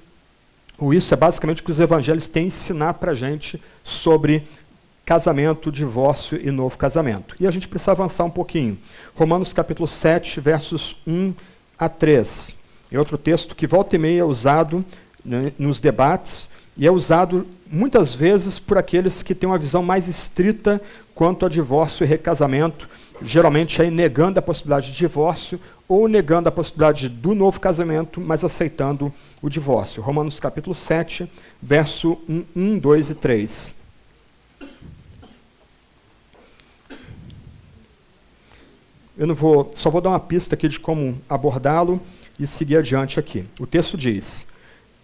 ou isso é basicamente o que os evangelhos têm a ensinar para a gente sobre casamento, divórcio e novo casamento. E a gente precisa avançar um pouquinho. Romanos capítulo 7, versos 1 a 3. É outro texto que volta e meia é usado né, nos debates e é usado muitas vezes por aqueles que têm uma visão mais estrita quanto a divórcio e recasamento, geralmente aí negando a possibilidade de divórcio ou negando a possibilidade do novo casamento, mas aceitando o divórcio. Romanos capítulo 7, verso 1, 1 2 e 3. Eu não vou, só vou dar uma pista aqui de como abordá-lo e seguir adiante aqui. O texto diz: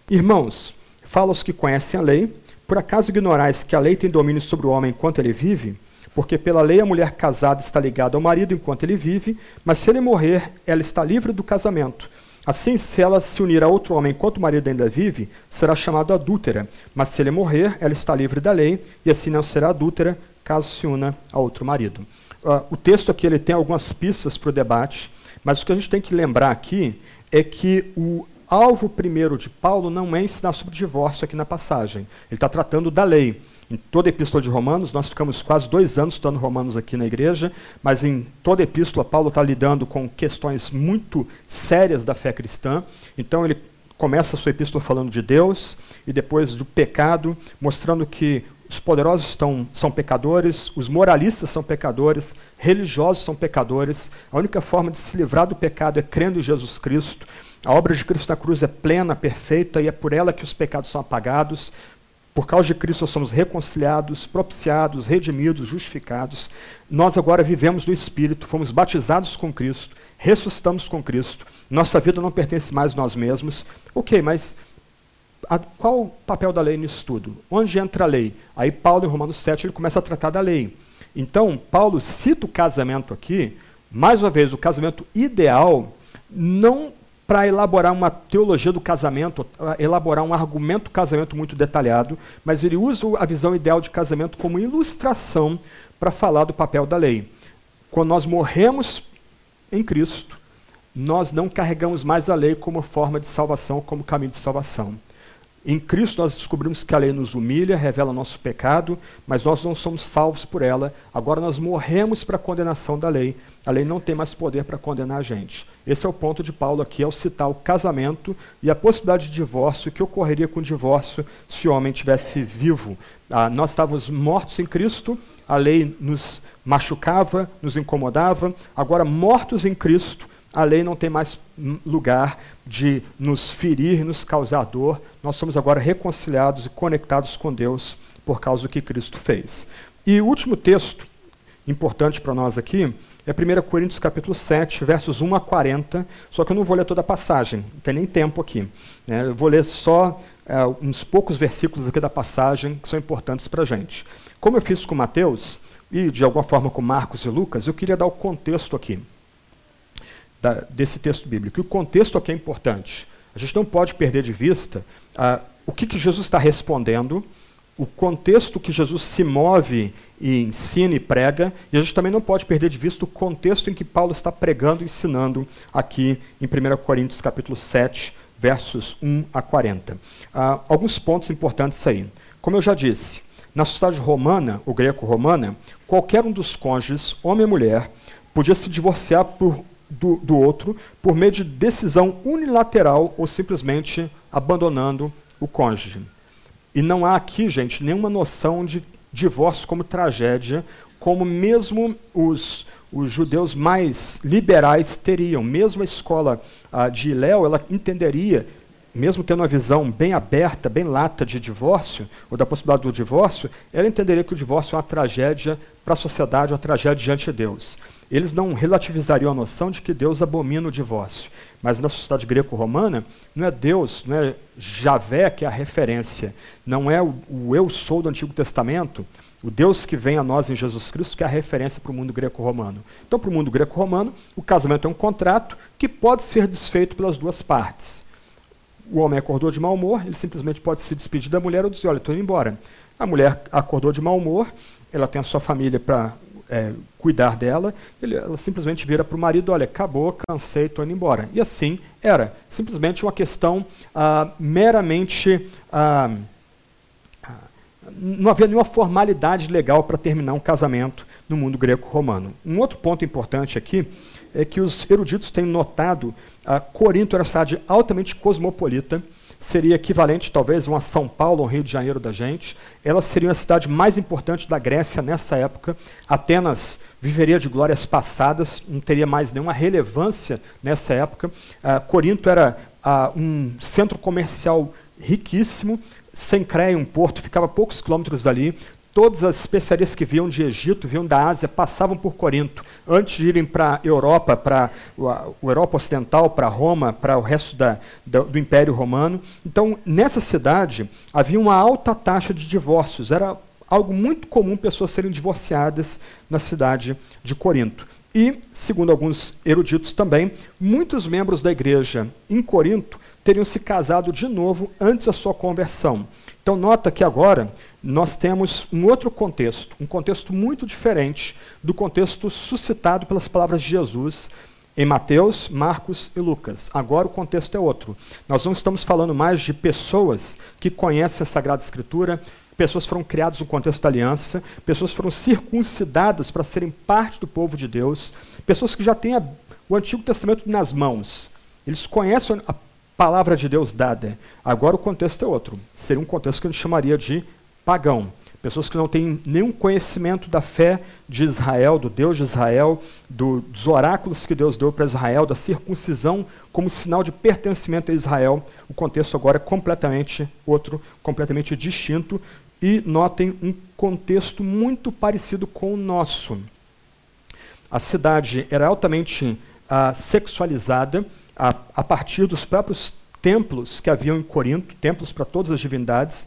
Irmãos, fala aos que conhecem a lei, por acaso ignorais que a lei tem domínio sobre o homem enquanto ele vive? Porque pela lei a mulher casada está ligada ao marido enquanto ele vive, mas se ele morrer, ela está livre do casamento. Assim, se ela se unir a outro homem enquanto o marido ainda vive, será chamada adúltera. Mas se ele morrer, ela está livre da lei, e assim não será adúltera, caso se una a outro marido. Uh, o texto aqui ele tem algumas pistas para o debate, mas o que a gente tem que lembrar aqui é que o alvo primeiro de Paulo não é ensinar sobre divórcio aqui na passagem. Ele está tratando da lei. Em toda a epístola de Romanos, nós ficamos quase dois anos estudando Romanos aqui na igreja, mas em toda a epístola, Paulo está lidando com questões muito sérias da fé cristã. Então, ele começa a sua epístola falando de Deus e depois do pecado, mostrando que os poderosos estão, são pecadores, os moralistas são pecadores, religiosos são pecadores. A única forma de se livrar do pecado é crendo em Jesus Cristo. A obra de Cristo na cruz é plena, perfeita, e é por ela que os pecados são apagados. Por causa de Cristo nós somos reconciliados, propiciados, redimidos, justificados. Nós agora vivemos no Espírito, fomos batizados com Cristo, ressuscitamos com Cristo. Nossa vida não pertence mais a nós mesmos. Ok, mas a, qual o papel da lei nisso tudo? Onde entra a lei? Aí Paulo, em Romanos 7, ele começa a tratar da lei. Então, Paulo cita o casamento aqui, mais uma vez, o casamento ideal, não para elaborar uma teologia do casamento, elaborar um argumento do casamento muito detalhado, mas ele usa a visão ideal de casamento como ilustração para falar do papel da lei. Quando nós morremos em Cristo, nós não carregamos mais a lei como forma de salvação, como caminho de salvação. Em Cristo nós descobrimos que a lei nos humilha, revela nosso pecado, mas nós não somos salvos por ela. Agora nós morremos para a condenação da lei. A lei não tem mais poder para condenar a gente. Esse é o ponto de Paulo aqui ao citar o casamento e a possibilidade de divórcio que ocorreria com o divórcio se o homem estivesse vivo. Ah, nós estávamos mortos em Cristo, a lei nos machucava, nos incomodava. Agora, mortos em Cristo, a lei não tem mais lugar de nos ferir, nos causar dor. Nós somos agora reconciliados e conectados com Deus por causa do que Cristo fez. E o último texto importante para nós aqui é 1 Coríntios capítulo 7, versos 1 a 40, só que eu não vou ler toda a passagem, não tem nem tempo aqui. Né? Eu vou ler só é, uns poucos versículos aqui da passagem que são importantes para a gente. Como eu fiz com Mateus, e de alguma forma com Marcos e Lucas, eu queria dar o contexto aqui da, desse texto bíblico. E o contexto aqui é importante. A gente não pode perder de vista ah, o que, que Jesus está respondendo, o contexto que Jesus se move e ensina e prega, e a gente também não pode perder de vista o contexto em que Paulo está pregando e ensinando aqui em 1 Coríntios capítulo 7, versos 1 a 40. Ah, alguns pontos importantes aí. Como eu já disse, na sociedade romana, ou greco-romana, qualquer um dos cônjuges, homem ou mulher, podia se divorciar por do, do outro por meio de decisão unilateral ou simplesmente abandonando o cônjuge. E não há aqui, gente, nenhuma noção de divórcio como tragédia, como mesmo os, os judeus mais liberais teriam. Mesmo a escola uh, de Léo, ela entenderia, mesmo tendo uma visão bem aberta, bem lata de divórcio, ou da possibilidade do divórcio, ela entenderia que o divórcio é uma tragédia para a sociedade, uma tragédia diante de Deus. Eles não relativizariam a noção de que Deus abomina o divórcio. Mas na sociedade greco-romana, não é Deus, não é Javé que é a referência, não é o, o eu sou do Antigo Testamento, o Deus que vem a nós em Jesus Cristo, que é a referência para o mundo greco-romano. Então, para o mundo greco-romano, o casamento é um contrato que pode ser desfeito pelas duas partes. O homem acordou de mau humor, ele simplesmente pode se despedir da mulher ou dizer: Olha, estou indo embora. A mulher acordou de mau humor, ela tem a sua família para é, cuidar dela, ele, ela simplesmente vira para o marido: Olha, acabou, cansei, estou indo embora. E assim era. Simplesmente uma questão ah, meramente. Ah, não havia nenhuma formalidade legal para terminar um casamento no mundo greco-romano. Um outro ponto importante aqui é que os eruditos têm notado que ah, Corinto era uma cidade altamente cosmopolita, seria equivalente talvez a uma São Paulo, um Rio de Janeiro da gente. Ela seria a cidade mais importante da Grécia nessa época. Atenas viveria de glórias passadas, não teria mais nenhuma relevância nessa época. Uh, Corinto era uh, um centro comercial riquíssimo, Sencreia, um porto, ficava a poucos quilômetros dali. Todas as especiarias que vinham de Egito, vinham da Ásia, passavam por Corinto. Antes de irem para a Europa, para a Europa Ocidental, para Roma, para o resto da, da, do Império Romano. Então, nessa cidade, havia uma alta taxa de divórcios. Era algo muito comum pessoas serem divorciadas na cidade de Corinto. E, segundo alguns eruditos também, muitos membros da igreja em Corinto teriam se casado de novo antes da sua conversão. Então, nota que agora nós temos um outro contexto, um contexto muito diferente do contexto suscitado pelas palavras de Jesus em Mateus, Marcos e Lucas. Agora o contexto é outro. Nós não estamos falando mais de pessoas que conhecem a Sagrada Escritura, pessoas foram criadas no contexto da aliança, pessoas foram circuncidadas para serem parte do povo de Deus, pessoas que já têm a, o Antigo Testamento nas mãos. Eles conhecem a palavra de Deus dada. Agora o contexto é outro. Seria um contexto que a gente chamaria de pagão. Pessoas que não têm nenhum conhecimento da fé de Israel, do Deus de Israel, do, dos oráculos que Deus deu para Israel, da circuncisão como sinal de pertencimento a Israel. O contexto agora é completamente outro, completamente distinto. E notem um contexto muito parecido com o nosso. A cidade era altamente ah, sexualizada, a, a partir dos próprios templos que haviam em Corinto, templos para todas as divindades.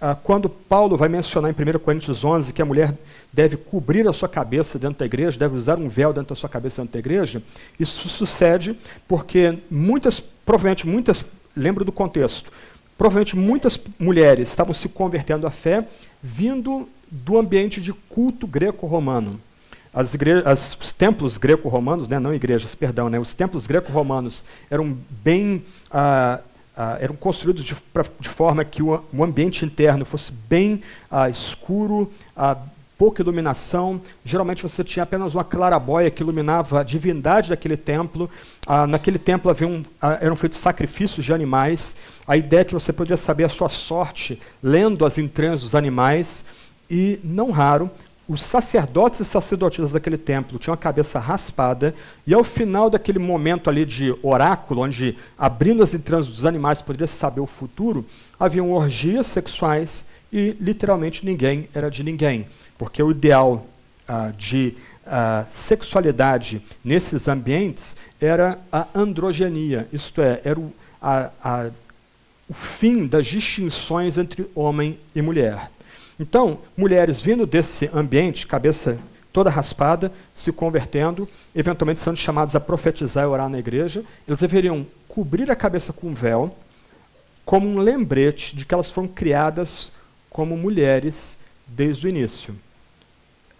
Ah, quando Paulo vai mencionar em 1 Coríntios 11 que a mulher deve cobrir a sua cabeça dentro da igreja, deve usar um véu dentro da sua cabeça dentro da igreja, isso sucede porque muitas, provavelmente muitas, lembro do contexto, provavelmente muitas mulheres estavam se convertendo à fé vindo do ambiente de culto greco-romano. Os templos greco-romanos, né, não igrejas, perdão, né, os templos greco-romanos eram bem ah, ah, eram construídos de, pra, de, forma que o, o, ambiente interno fosse bem ah, escuro, ah, pouca iluminação. Geralmente você tinha apenas uma clarabóia que iluminava a divindade daquele templo. Ah, naquele templo haviam, ah, eram feitos sacrifícios de animais. A ideia é que você poderia saber a sua sorte lendo as entranhas dos animais. E, não raro, os sacerdotes e sacerdotisas daquele templo tinham a cabeça raspada, e ao final daquele momento ali de oráculo, onde abrindo as entranhas dos animais poderia saber o futuro, haviam orgias sexuais e literalmente ninguém era de ninguém, porque o ideal ah, de ah, sexualidade nesses ambientes era a androgenia, isto é, era o, a, a, o fim das distinções entre homem e mulher. Então, mulheres vindo desse ambiente, cabeça toda raspada, se convertendo, eventualmente sendo chamadas a profetizar e orar na igreja, eles deveriam cobrir a cabeça com um véu, como um lembrete de que elas foram criadas como mulheres desde o início.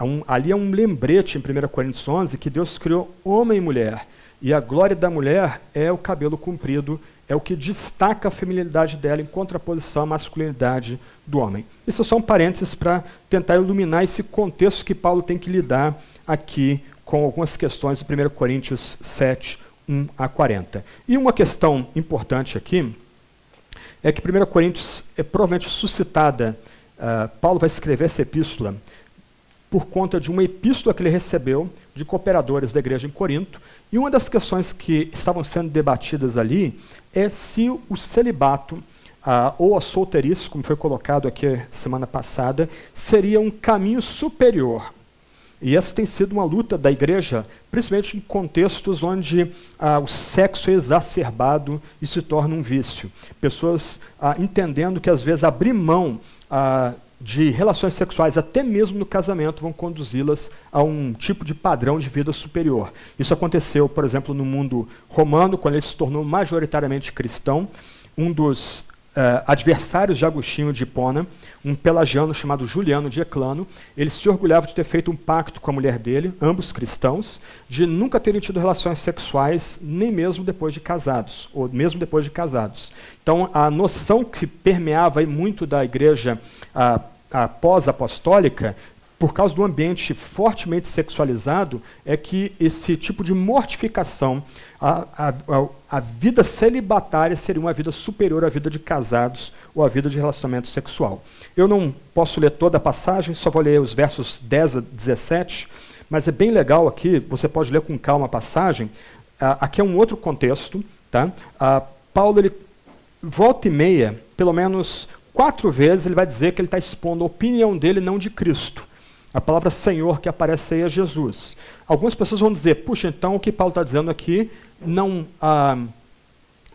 Um, ali é um lembrete em 1 Coríntios 11 que Deus criou homem e mulher. E a glória da mulher é o cabelo comprido é o que destaca a feminilidade dela em contraposição à masculinidade do homem. Isso é só um parênteses para tentar iluminar esse contexto que Paulo tem que lidar aqui com algumas questões de 1 Coríntios 7, 1 a 40. E uma questão importante aqui é que 1 Coríntios é provavelmente suscitada, uh, Paulo vai escrever essa epístola por conta de uma epístola que ele recebeu de cooperadores da igreja em Corinto, e uma das questões que estavam sendo debatidas ali é se o celibato ah, ou a solteirice, como foi colocado aqui semana passada, seria um caminho superior. E essa tem sido uma luta da igreja, principalmente em contextos onde ah, o sexo é exacerbado e se torna um vício. Pessoas ah, entendendo que às vezes abrir mão ah, de relações sexuais, até mesmo no casamento, vão conduzi-las a um tipo de padrão de vida superior. Isso aconteceu, por exemplo, no mundo romano, quando ele se tornou majoritariamente cristão. Um dos uh, adversários de Agostinho de Hipona, um pelagiano chamado Juliano de Eclano, ele se orgulhava de ter feito um pacto com a mulher dele, ambos cristãos, de nunca terem tido relações sexuais, nem mesmo depois de casados, ou mesmo depois de casados. Então, a noção que permeava muito da igreja uh, pós-apostólica por causa do ambiente fortemente sexualizado, é que esse tipo de mortificação, a, a, a, vida celibatária seria uma vida superior à vida de casados ou à vida de relacionamento sexual. Eu não posso ler toda a passagem, só vou ler os versos 10 a 17, mas é bem legal aqui, você pode ler com calma a passagem. Ah, aqui é um outro contexto. Tá? Ah, Paulo, ele, volta e meia, pelo menos quatro vezes, ele vai dizer que ele está expondo a opinião dele, não de Cristo. A palavra Senhor que aparece aí é Jesus. Algumas pessoas vão dizer, puxa, então o que Paulo está dizendo aqui não, ah,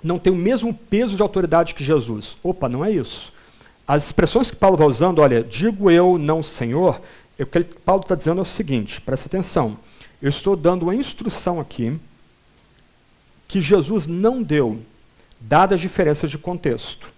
não tem o mesmo peso de autoridade que Jesus. Opa, não é isso. As expressões que Paulo vai usando, olha, digo eu, não Senhor, o que Paulo está dizendo é o seguinte, presta atenção. Eu estou dando uma instrução aqui que Jesus não deu, dadas as diferenças de contexto.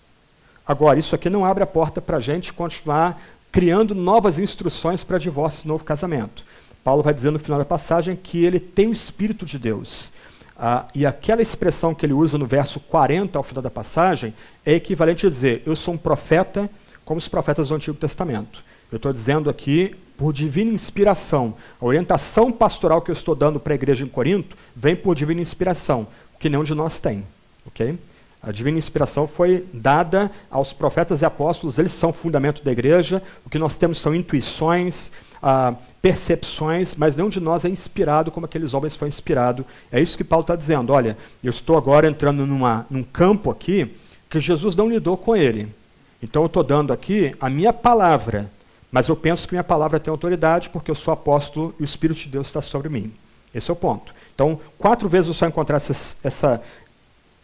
Agora, isso aqui não abre a porta para a gente continuar criando novas instruções para divórcio e novo casamento. Paulo vai dizer no final da passagem que ele tem o Espírito de Deus. Ah, e aquela expressão que ele usa no verso 40 ao final da passagem é equivalente a dizer: Eu sou um profeta como os profetas do Antigo Testamento. Eu estou dizendo aqui, por divina inspiração, a orientação pastoral que eu estou dando para a igreja em Corinto vem por divina inspiração, que nenhum de nós tem. ok? A divina inspiração foi dada aos profetas e apóstolos, eles são o fundamento da igreja. O que nós temos são intuições, ah, percepções, mas nenhum de nós é inspirado como aqueles homens foram inspirados. É isso que Paulo está dizendo. Olha, eu estou agora entrando numa, num campo aqui que Jesus não lidou com ele. Então eu estou dando aqui a minha palavra, mas eu penso que minha palavra tem autoridade porque eu sou apóstolo e o Espírito de Deus está sobre mim. Esse é o ponto. Então, quatro vezes eu só encontrar essa, essa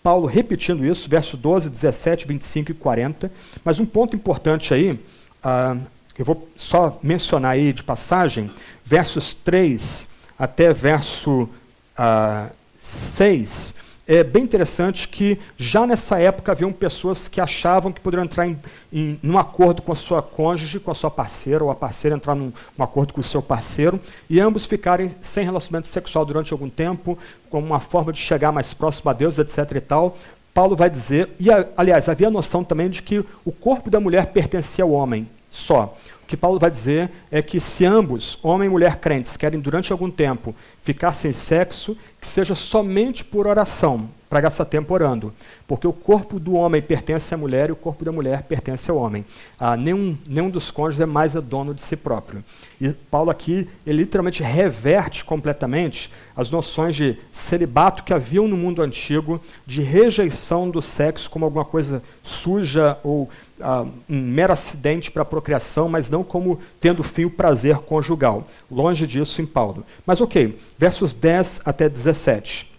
Paulo repetindo isso, verso 12, 17, 25 e 40. Mas um ponto importante aí, uh, eu vou só mencionar aí de passagem, versos 3 até verso uh, ah, 6 é bem interessante que já nessa época haviam pessoas que achavam que poderiam entrar em, em acordo com a sua cônjuge, com a sua parceira, ou a parceira entrar num, num acordo com o seu parceiro, e ambos ficarem sem relacionamento sexual durante algum tempo, como uma forma de chegar mais próximo a Deus, etc. e tal. Paulo vai dizer, e aliás, havia a noção também de que o corpo da mulher pertencia ao homem só. O que Paulo vai dizer é que se ambos, homem e mulher crentes, querem durante algum tempo ficar sem sexo, que seja somente por oração, para gastar tempo orando. Porque o corpo do homem pertence à mulher e o corpo da mulher pertence ao homem. Ah, nenhum, nenhum dos cônjuges é mais dono de si próprio. E Paulo aqui, ele literalmente reverte completamente as noções de celibato que haviam no mundo antigo, de rejeição do sexo como alguma coisa suja ou uh, um mero acidente para a procriação, mas não como tendo fim o prazer conjugal. Longe disso em Paulo. Mas ok, versos 10 até 17.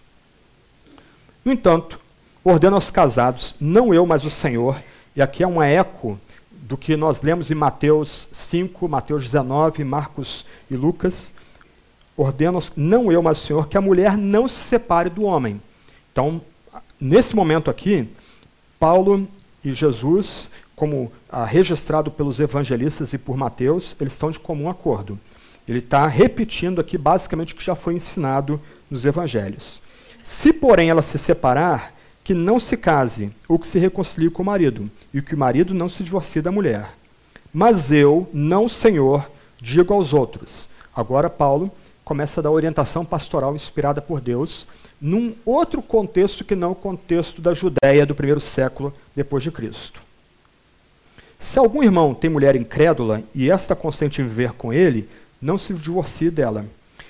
No entanto, ordeno aos casados, não eu, mas o Senhor, e aqui é um eco do que nós lemos em Mateus 5, Mateus 19, Marcos e Lucas. Ordeno, não eu, mas o Senhor, que a mulher não se separe do homem. Então, nesse momento aqui, Paulo e Jesus como ah, registrado pelos evangelistas e por Mateus, eles estão de comum acordo. Ele está repetindo aqui basicamente o que já foi ensinado nos evangelhos. Se, porém, ela se separar, que não se case ou que se reconcilie com o marido, e que o marido não se divorcie da mulher. Mas eu, não Senhor, digo aos outros. Agora, Paulo começa a dar orientação pastoral inspirada por Deus num outro contexto que não o contexto da Judéia do primeiro século depois de Cristo. Se algum irmão tem mulher incrédula e esta consente em viver com ele, não se divorcie dela.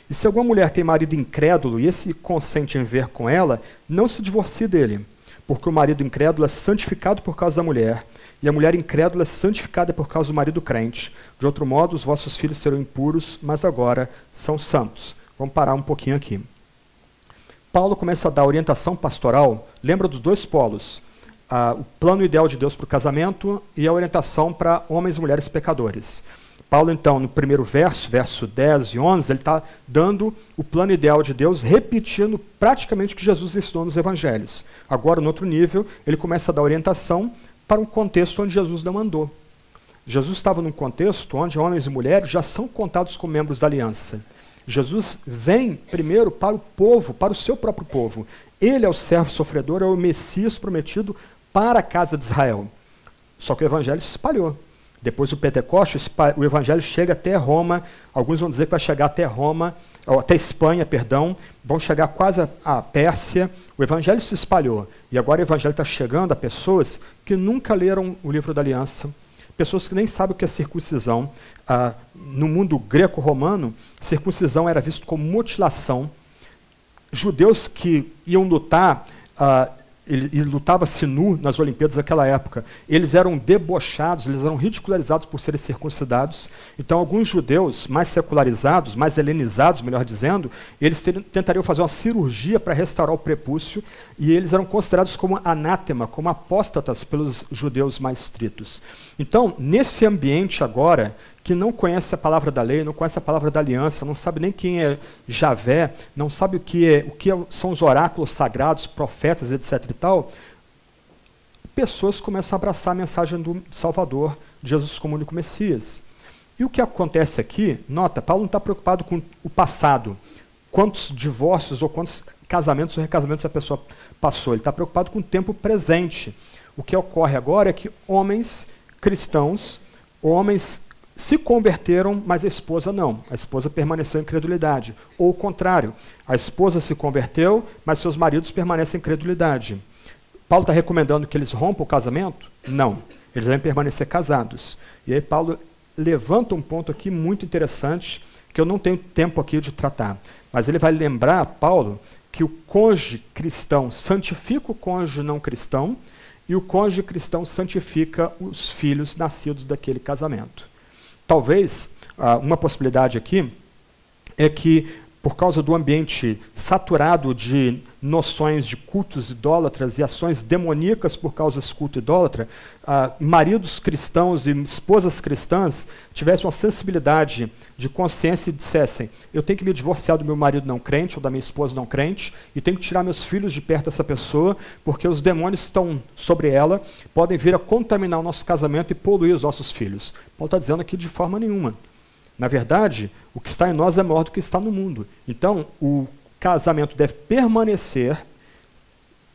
E se alguma mulher tem marido incrédulo e esse consente em viver com ela, não se divorcie dele. Porque o marido incrédulo é santificado por causa da mulher, e a mulher incrédula é santificada por causa do marido crente. De outro modo, os vossos filhos serão impuros, mas agora são santos. Vamos parar um pouquinho aqui. Paulo começa a dar orientação pastoral, lembra dos dois polos o plano ideal de Deus para o casamento e a orientação para homens e mulheres pecadores. Paulo, então, no primeiro verso, verso 10 e 11, ele está dando o plano ideal de Deus, repetindo praticamente o que Jesus ensinou nos evangelhos. Agora, no outro nível, ele começa a dar orientação para um contexto onde Jesus não. Jesus estava num contexto onde homens e mulheres já são contados como membros da aliança. Jesus vem primeiro para o povo, para o seu próprio povo. Ele é o servo sofredor, é o Messias prometido para a casa de Israel. Só que o evangelho se espalhou. Depois do Pentecoste, o evangelho chega até Roma. Alguns vão dizer que vai chegar até Roma, até Espanha, perdão. Vão chegar quase à Pérsia. O evangelho se espalhou. E agora o evangelho está chegando a pessoas que nunca leram o livro da aliança, pessoas que nem sabem o que é circuncisão. Ah, no mundo greco-romano, circuncisão era visto como mutilação. Judeus que iam lutar ah, ele, ele lutava-se nu nas Olimpíadas daquela época. Eles eram debochados, eles eram ridicularizados por serem circuncidados. Então, alguns judeus mais secularizados, mais helenizados, melhor dizendo, eles tentariam fazer uma cirurgia para restaurar o prepúcio e eles eram considerados como anátema, como apóstatas pelos judeus mais estritos. Então, nesse ambiente agora, que não conhece a palavra da lei, não conhece a palavra da aliança, não sabe nem quem é Javé, não sabe o que, é, o que é, são os oráculos sagrados, profetas, etc. e tal, pessoas começam a abraçar a mensagem do Salvador, Jesus como único Messias. E o que acontece aqui, nota, Paulo não está preocupado com o passado, quantos divórcios ou quantos casamentos ou recasamentos a pessoa passou, ele está preocupado com o tempo presente. O que ocorre agora é que homens cristãos, homens se converteram, mas a esposa não. A esposa permaneceu em credulidade. Ou o contrário, a esposa se converteu, mas seus maridos permanecem em credulidade. Paulo está recomendando que eles rompam o casamento? Não. Eles devem permanecer casados. E aí Paulo levanta um ponto aqui muito interessante, que eu não tenho tempo aqui de tratar. Mas ele vai lembrar, Paulo, que o cônjuge cristão santifica o cônjuge não cristão, e o cônjuge cristão santifica os filhos nascidos daquele casamento. Talvez ah, uma possibilidade aqui é que, por causa do ambiente saturado de noções de cultos idólatras e ações demoníacas por causa desse culto idólatra, ah, maridos cristãos e esposas cristãs tivessem uma sensibilidade de consciência e dissessem: eu tenho que me divorciar do meu marido não crente ou da minha esposa não crente e tenho que tirar meus filhos de perto dessa pessoa, porque os demônios estão sobre ela, podem vir a contaminar o nosso casamento e poluir os nossos filhos. Paulo está dizendo aqui de forma nenhuma. Na verdade, o que está em nós é maior do que está no mundo. Então, o casamento deve permanecer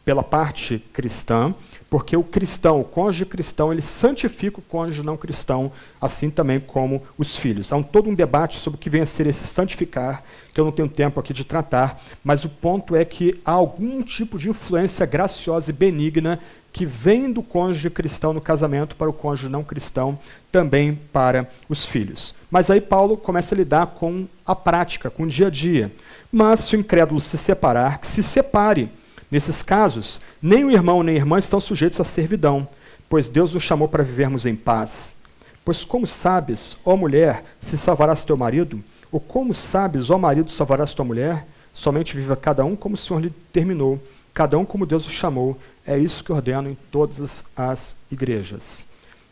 pela parte cristã, porque o cristão, o cônjuge cristão, ele santifica o cônjuge não cristão, assim também como os filhos. Há um, todo um debate sobre o que vem a ser esse santificar, que eu não tenho tempo aqui de tratar, mas o ponto é que há algum tipo de influência graciosa e benigna que vem do cônjuge cristão no casamento para o cônjuge não cristão, também para os filhos. Mas aí Paulo começa a lidar com a prática, com o dia a dia. Mas se o incrédulo se separar, que se separe Nesses casos, nem o irmão nem a irmã estão sujeitos à servidão, pois Deus nos chamou para vivermos em paz. Pois como sabes, ó mulher, se salvarás teu marido? Ou como sabes, ó marido, salvarás tua mulher? Somente viva cada um como o Senhor lhe determinou, cada um como Deus o chamou. É isso que ordeno em todas as igrejas.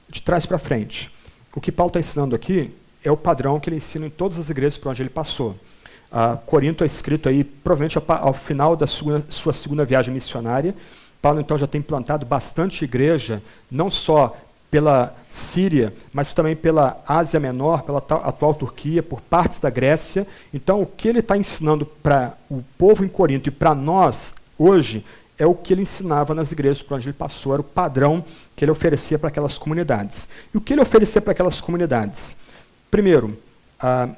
De trás para frente. O que Paulo está ensinando aqui é o padrão que ele ensina em todas as igrejas por onde ele passou. Uh, Corinto é escrito aí, provavelmente ao final da sua, sua segunda viagem missionária. Paulo, então, já tem plantado bastante igreja, não só pela Síria, mas também pela Ásia Menor, pela atual Turquia, por partes da Grécia. Então, o que ele está ensinando para o povo em Corinto e para nós hoje é o que ele ensinava nas igrejas por onde ele passou, era o padrão que ele oferecia para aquelas comunidades. E o que ele oferecia para aquelas comunidades? Primeiro,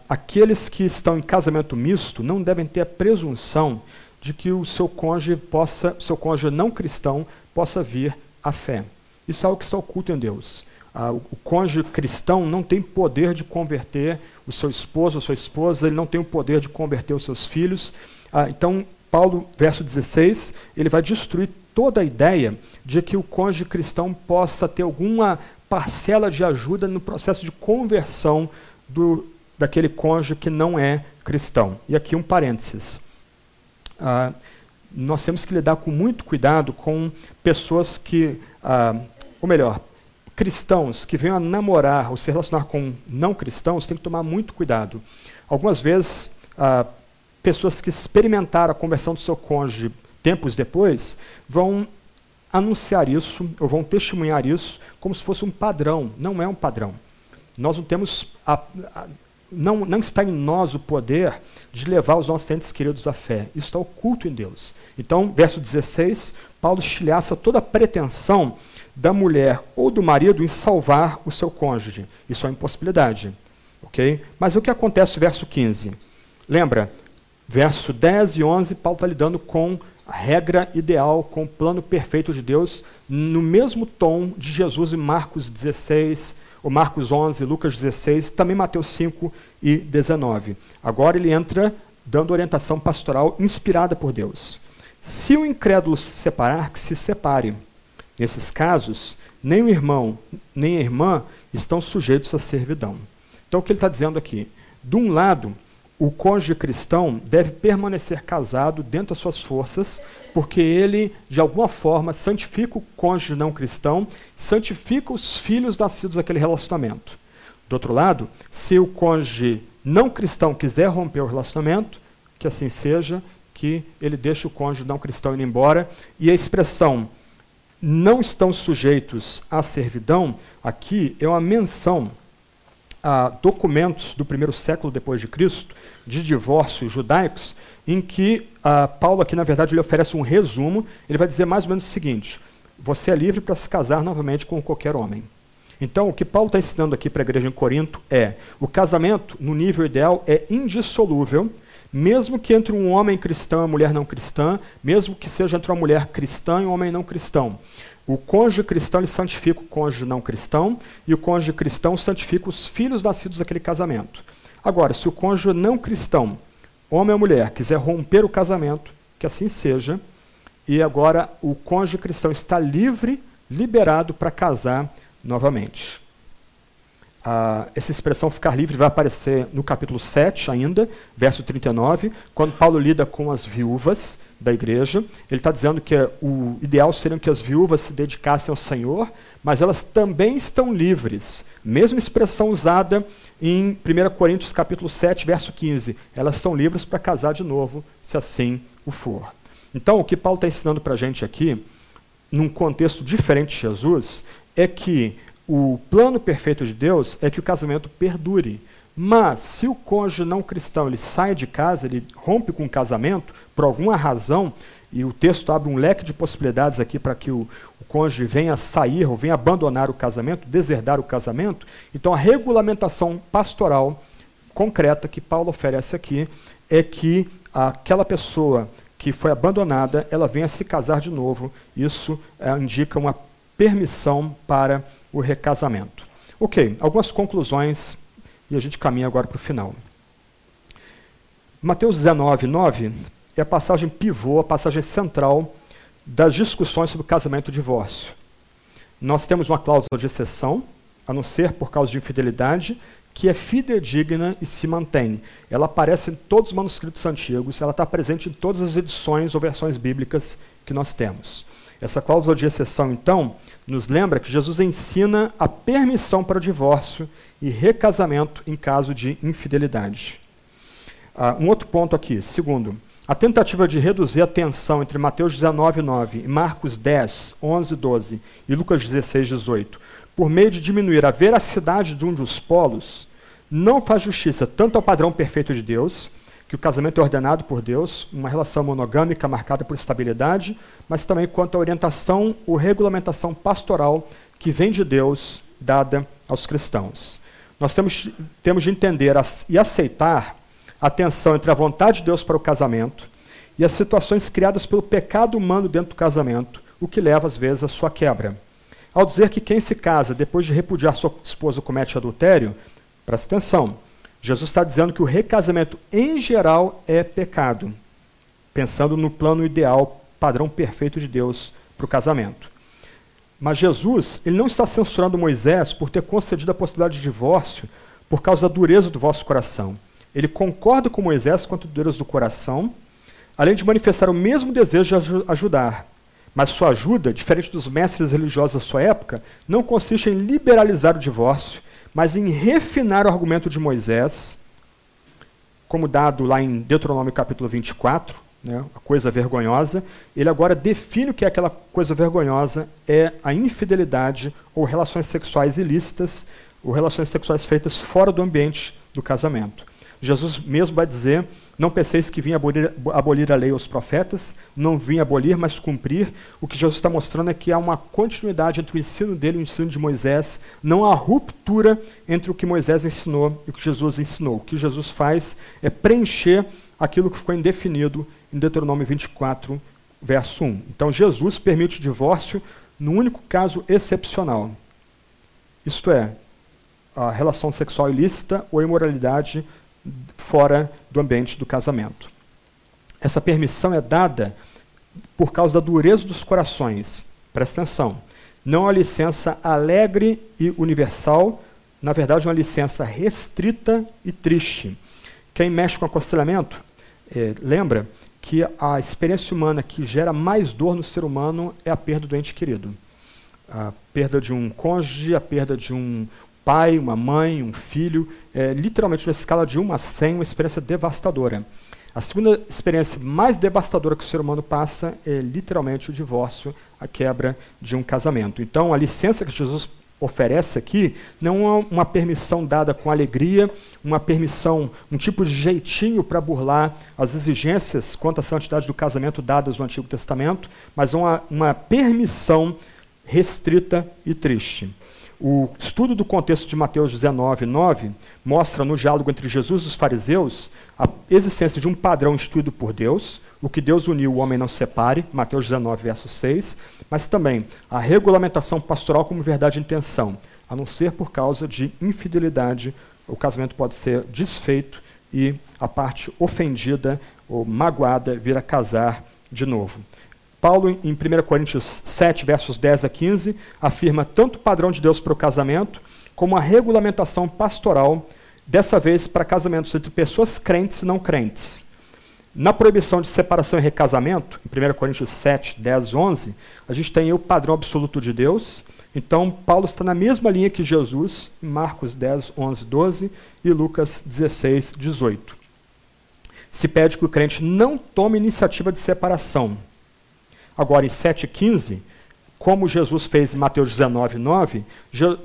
aqueles que estão em casamento misto não devem ter a presunção de que o seu cônjuge possa, seu cônjuge não cristão possa vir à fé. Isso é algo que está oculto em Deus. O, cônjuge cristão não tem poder de converter o seu esposo ou sua esposa, ele não tem o poder de converter os seus filhos. Ah, então, Paulo, verso 16, ele vai destruir toda a ideia de que o cônjuge cristão possa ter alguma parcela de ajuda no processo de conversão do, daquele cônjuge que não é cristão. E aqui um parênteses. Ah, nós temos que lidar com muito cuidado com pessoas que, ah, ou melhor, cristãos que venham a namorar ou se relacionar com não cristãos, tem que tomar muito cuidado. Algumas vezes, ah, pessoas que experimentaram a conversão do seu cônjuge tempos depois vão anunciar isso, ou vão testemunhar isso, como se fosse um padrão. Não é um padrão. Nós não temos. A, a, não, não está em nós o poder de levar os nossos entes queridos à fé. Isso está oculto em Deus. Então, verso 16, Paulo estilhaça toda a pretensão da mulher ou do marido em salvar o seu cônjuge. Isso é uma impossibilidade. ok? Mas o que acontece no verso 15? Lembra? Verso 10 e 11, Paulo está lidando com regra ideal, com o plano perfeito de Deus, no mesmo tom de Jesus em Marcos 16, ou Marcos 11, Lucas 16, também Mateus 5 e 19. Agora ele entra dando orientação pastoral inspirada por Deus. Se o incrédulo se separar, que se separe. Nesses casos, nem o irmão nem a irmã estão sujeitos à servidão. Então, o que ele está dizendo aqui? De um lado, o cônjuge cristão deve permanecer casado dentro das suas forças, porque ele, de alguma forma, santifica o cônjuge não cristão, santifica os filhos nascidos daquele relacionamento. Do outro lado, se o cônjuge não cristão quiser romper o relacionamento, que assim seja, que ele deixe o cônjuge não cristão ir embora, e a expressão não estão sujeitos à servidão, aqui é uma menção documentos do primeiro século depois de Cristo, de divórcios judaicos, em que a Paulo aqui, na verdade, ele oferece um resumo, ele vai dizer mais ou menos o seguinte, você é livre para se casar novamente com qualquer homem. Então, o que Paulo está ensinando aqui para a igreja em Corinto é: o casamento, no nível ideal, é indissolúvel, mesmo que entre um homem cristão e uma mulher não cristã, mesmo que seja entre uma mulher cristã e um homem não cristão. O cônjuge cristão ele santifica o cônjuge não cristão e o cônjuge cristão santifica os filhos nascidos daquele casamento. Agora, se o cônjuge não cristão, homem ou mulher, quiser romper o casamento, que assim seja, e agora o cônjuge cristão está livre, liberado para casar novamente. Ah, essa expressão ficar livre vai aparecer no capítulo 7 ainda, verso 39, quando Paulo lida com as viúvas da igreja. Ele está dizendo que o ideal seria que as viúvas se dedicassem ao Senhor, mas elas também estão livres. Mesma expressão usada em 1 Coríntios capítulo 7, verso 15. Elas estão livres para casar de novo, se assim o for. Então, o que Paulo está ensinando para a gente aqui, num contexto diferente de Jesus, é que o plano perfeito de Deus é que o casamento perdure. Mas, se o cônjuge não cristão ele sai de casa, ele rompe com o casamento, por alguma razão, e o texto abre um leque de possibilidades aqui para que o, o cônjuge venha sair ou venha abandonar o casamento, deserdar o casamento, então a regulamentação pastoral concreta que Paulo oferece aqui é que aquela pessoa que foi abandonada, ela venha se casar de novo. Isso é, indica uma permissão para o recasamento. Ok, algumas conclusões e a gente caminha agora para o final. Mateus 19, 9 é a passagem pivô, a passagem central das discussões sobre casamento e divórcio. Nós temos uma cláusula de exceção, a não ser por causa de infidelidade, que é fidedigna e se mantém. Ela aparece em todos os manuscritos antigos, ela está presente em todas as edições ou versões bíblicas que nós temos. Essa cláusula de exceção, então, nos lembra que Jesus ensina a permissão para o divórcio e recasamento em caso de infidelidade. Uh, um outro ponto aqui, segundo, a tentativa de reduzir a tensão entre Mateus 19, 9 e Marcos 10, 11, 12 e Lucas 16, 18, por meio de diminuir a veracidade de um dos polos, não faz justiça tanto ao padrão perfeito de Deus, que o casamento é ordenado por Deus, uma relação monogâmica marcada por estabilidade, mas também quanto à orientação ou regulamentação pastoral que vem de Deus dada aos cristãos. Nós temos, temos de entender e aceitar a tensão entre a vontade de Deus para o casamento e as situações criadas pelo pecado humano dentro do casamento, o que leva às vezes à sua quebra. Ao dizer que quem se casa depois de repudiar sua esposa comete adultério, presta atenção. Jesus está dizendo que o recasamento em geral é pecado, pensando no plano ideal, padrão perfeito de Deus para o casamento. Mas Jesus, ele não está censurando Moisés por ter concedido a possibilidade de divórcio por causa da dureza do vosso coração. Ele concorda com Moisés quanto à dureza do coração, além de manifestar o mesmo desejo de ajudar. Mas sua ajuda, diferente dos mestres religiosos da sua época, não consiste em liberalizar o divórcio, mas em refinar o argumento de Moisés, como dado lá em Deuteronômio capítulo 24, né, a coisa vergonhosa, ele agora define o que é aquela coisa vergonhosa, é a infidelidade ou relações sexuais ilícitas, ou relações sexuais feitas fora do ambiente do casamento. Jesus mesmo vai dizer: Não penseis que vim abolir, abolir a lei aos profetas, não vim abolir, mas cumprir. O que Jesus está mostrando é que há uma continuidade entre o ensino dele e o ensino de Moisés, não há ruptura entre o que Moisés ensinou e o que Jesus ensinou. O que Jesus faz é preencher aquilo que ficou indefinido em Deuteronômio 24, verso 1. Então Jesus permite o divórcio no único caso excepcional. Isto é, a relação sexual ilícita ou imoralidade fora do ambiente do casamento. Essa permissão é dada por causa da dureza dos corações. Presta atenção. Não é uma licença alegre e universal, na verdade, é uma licença restrita e triste. Quem mexe com aconselhamento, é, lembra que a experiência humana que gera mais dor no ser humano é a perda do ente querido. A perda de um cônjuge, a perda de um pai, uma mãe, um filho, é, literalmente na escala de 1 a 100, uma experiência devastadora. A segunda experiência mais devastadora que o ser humano passa é literalmente o divórcio, a quebra de um casamento. Então, a licença que Jesus oferece aqui não é uma permissão dada com alegria, uma permissão, um tipo de jeitinho para burlar as exigências quanto à santidade do casamento dadas no Antigo Testamento, mas uma, uma permissão restrita e triste. O estudo do contexto de Mateus 19, 9 mostra no diálogo entre Jesus e os fariseus a existência de um padrão instituído por Deus, o que Deus uniu, o homem não separe, Mateus 19, verso 6, mas também a regulamentação pastoral como verdade e intenção, a não ser por causa de infidelidade, o casamento pode ser desfeito e a parte ofendida ou magoada vir a casar de novo. Paulo, em 1 Coríntios 7, versos 10 a 15, afirma tanto o padrão de Deus para o casamento, como a regulamentação pastoral, dessa vez para casamentos entre pessoas crentes e não crentes. Na proibição de separação e recasamento, em 1 Coríntios 7, 10, 11, a gente tem o padrão absoluto de Deus. Então, Paulo está na mesma linha que Jesus, em Marcos 10, 11, 12 e Lucas 16, 18. Se pede que o crente não tome iniciativa de separação, Agora, em 7,15, como Jesus fez em Mateus 19, 9,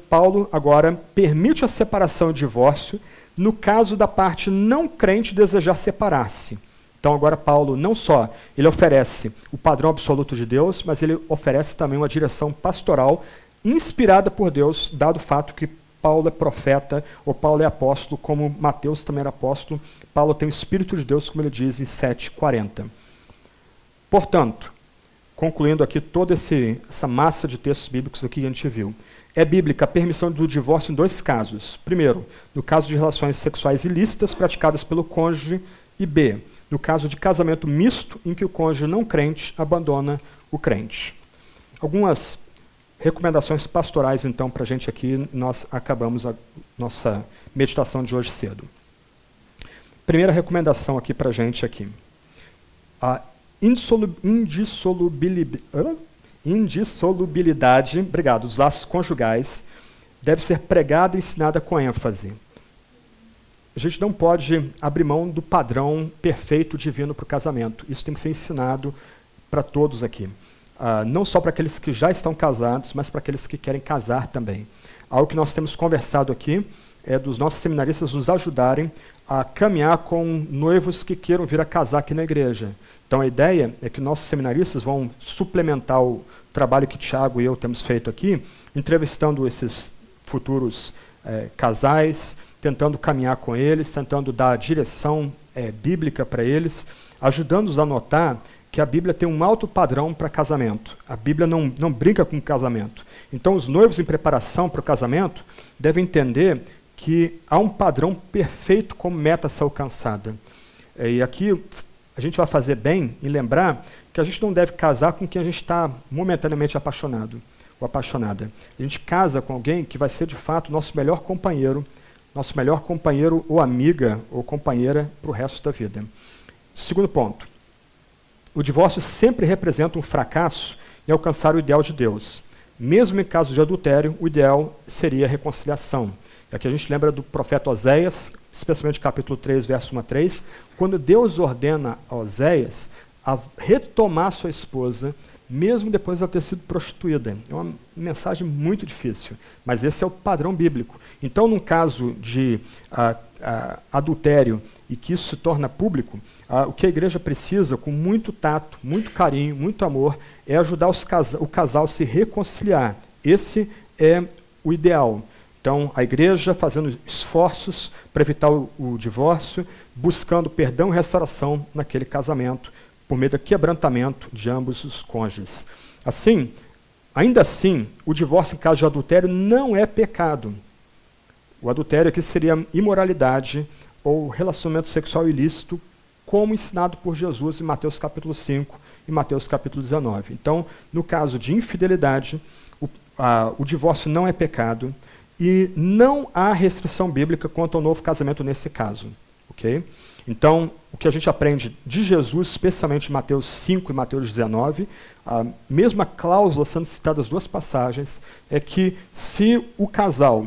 Paulo agora permite a separação e divórcio no caso da parte não crente desejar separar-se. Então agora Paulo não só ele oferece o padrão absoluto de Deus, mas ele oferece também uma direção pastoral inspirada por Deus, dado o fato que Paulo é profeta ou Paulo é apóstolo, como Mateus também era apóstolo. Paulo tem o Espírito de Deus, como ele diz em 7,40. Portanto, concluindo aqui toda esse, essa massa de textos bíblicos aqui que a gente viu. É bíblica a permissão do divórcio em dois casos. Primeiro, no caso de relações sexuais ilícitas praticadas pelo cônjuge, e B, no caso de casamento misto em que o cônjuge não crente abandona o crente. Algumas recomendações pastorais, então, para a gente aqui, nós acabamos a nossa meditação de hoje cedo. Primeira recomendação aqui para a gente aqui. A indissolubilidade, obrigado, dos laços conjugais deve ser pregada e ensinada com ênfase. A gente não pode abrir mão do padrão perfeito divino para o casamento. Isso tem que ser ensinado para todos aqui. Uh, não só para aqueles que já estão casados, mas para aqueles que querem casar também. Algo que nós temos conversado aqui é dos nossos seminaristas nos ajudarem a caminhar com noivos que queiram vir a casar aqui na igreja. Então a ideia é que nossos seminaristas vão suplementar o trabalho que Tiago e eu temos feito aqui, entrevistando esses futuros é, casais, tentando caminhar com eles, tentando dar direção é, bíblica para eles, ajudando-nos a notar que a Bíblia tem um alto padrão para casamento. A Bíblia não, não brinca com casamento. Então, os noivos em preparação para o casamento devem entender que há um padrão perfeito como meta a ser alcançada. É, e aqui a gente vai fazer bem em lembrar que a gente não deve casar com quem a gente está momentaneamente apaixonado ou apaixonada. A gente casa com alguém que vai ser de fato nosso melhor companheiro, nosso melhor companheiro ou amiga ou companheira para o resto da vida. Segundo ponto, o divórcio sempre representa um fracasso em alcançar o ideal de Deus. Mesmo em caso de adultério, o ideal seria a reconciliação. Aqui a gente lembra do profeta Oséias, especialmente capítulo 3, verso 1 a 3, quando Deus ordena a Oséias a retomar sua esposa, mesmo depois de ela ter sido prostituída. É uma mensagem muito difícil, mas esse é o padrão bíblico. Então, num caso de uh, uh, adultério e que isso se torna público, uh, o que a igreja precisa, com muito tato, muito carinho, muito amor, é ajudar casa o casal a se reconciliar. Esse é o ideal. Então, a igreja fazendo esforços para evitar o, o, divórcio, buscando perdão e restauração naquele casamento, por meio do quebrantamento de ambos os cônjuges. Assim, ainda assim, o divórcio em caso de adultério não é pecado. O adultério aqui seria imoralidade ou relacionamento sexual ilícito, como ensinado por Jesus em Mateus capítulo 5 e Mateus capítulo 19. Então, no caso de infidelidade, o, a, o divórcio não é pecado, e não há restrição bíblica quanto ao novo casamento nesse caso. ok? Então, o que a gente aprende de Jesus, especialmente em Mateus 5 e Mateus 19, a mesma cláusula sendo citada nas duas passagens, é que se o casal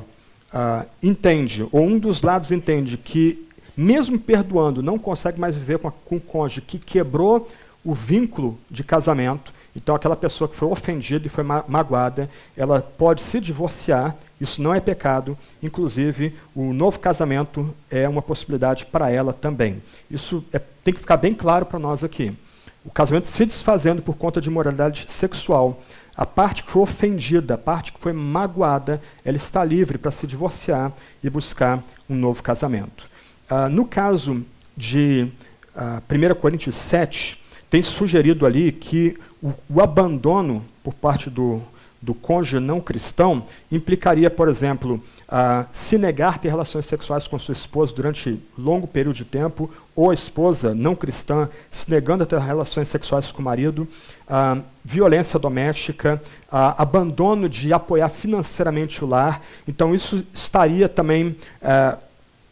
uh, entende, ou um dos lados entende que, mesmo perdoando, não consegue mais viver com, a, com o cônjuge que quebrou o vínculo de casamento, então aquela pessoa que foi ofendida e foi ma magoada, ela pode se divorciar isso não é pecado, inclusive o novo casamento é uma possibilidade para ela também. Isso é, tem que ficar bem claro para nós aqui. O casamento se desfazendo por conta de moralidade sexual, a parte que foi ofendida, a parte que foi magoada, ela está livre para se divorciar e buscar um novo casamento. Ah, no caso de ah, 1 Coríntios 7, tem sugerido ali que o, o abandono por parte do do cônjuge não cristão implicaria, por exemplo, uh, se negar ter relações sexuais com sua esposa durante longo período de tempo, ou a esposa não cristã se negando a ter relações sexuais com o marido, uh, violência doméstica, uh, abandono de apoiar financeiramente o lar. Então, isso estaria também eh,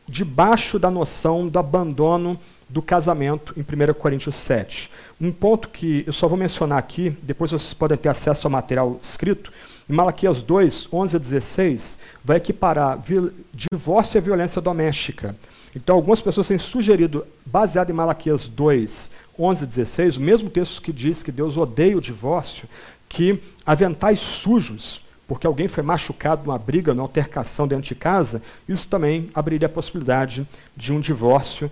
debaixo da noção do abandono do casamento em 1 Coríntios 7. Um ponto que eu só vou mencionar aqui, depois vocês podem ter acesso ao material escrito, em Malaquias 2, 11 a 16, vai equiparar divórcio e violência doméstica. Então, algumas pessoas têm sugerido, baseado em Malaquias 2, 11 a 16, o mesmo texto que diz que Deus odeia o divórcio, que aventais sujos, porque alguém foi machucado numa briga, numa altercação dentro de casa, isso também abriria a possibilidade de um divórcio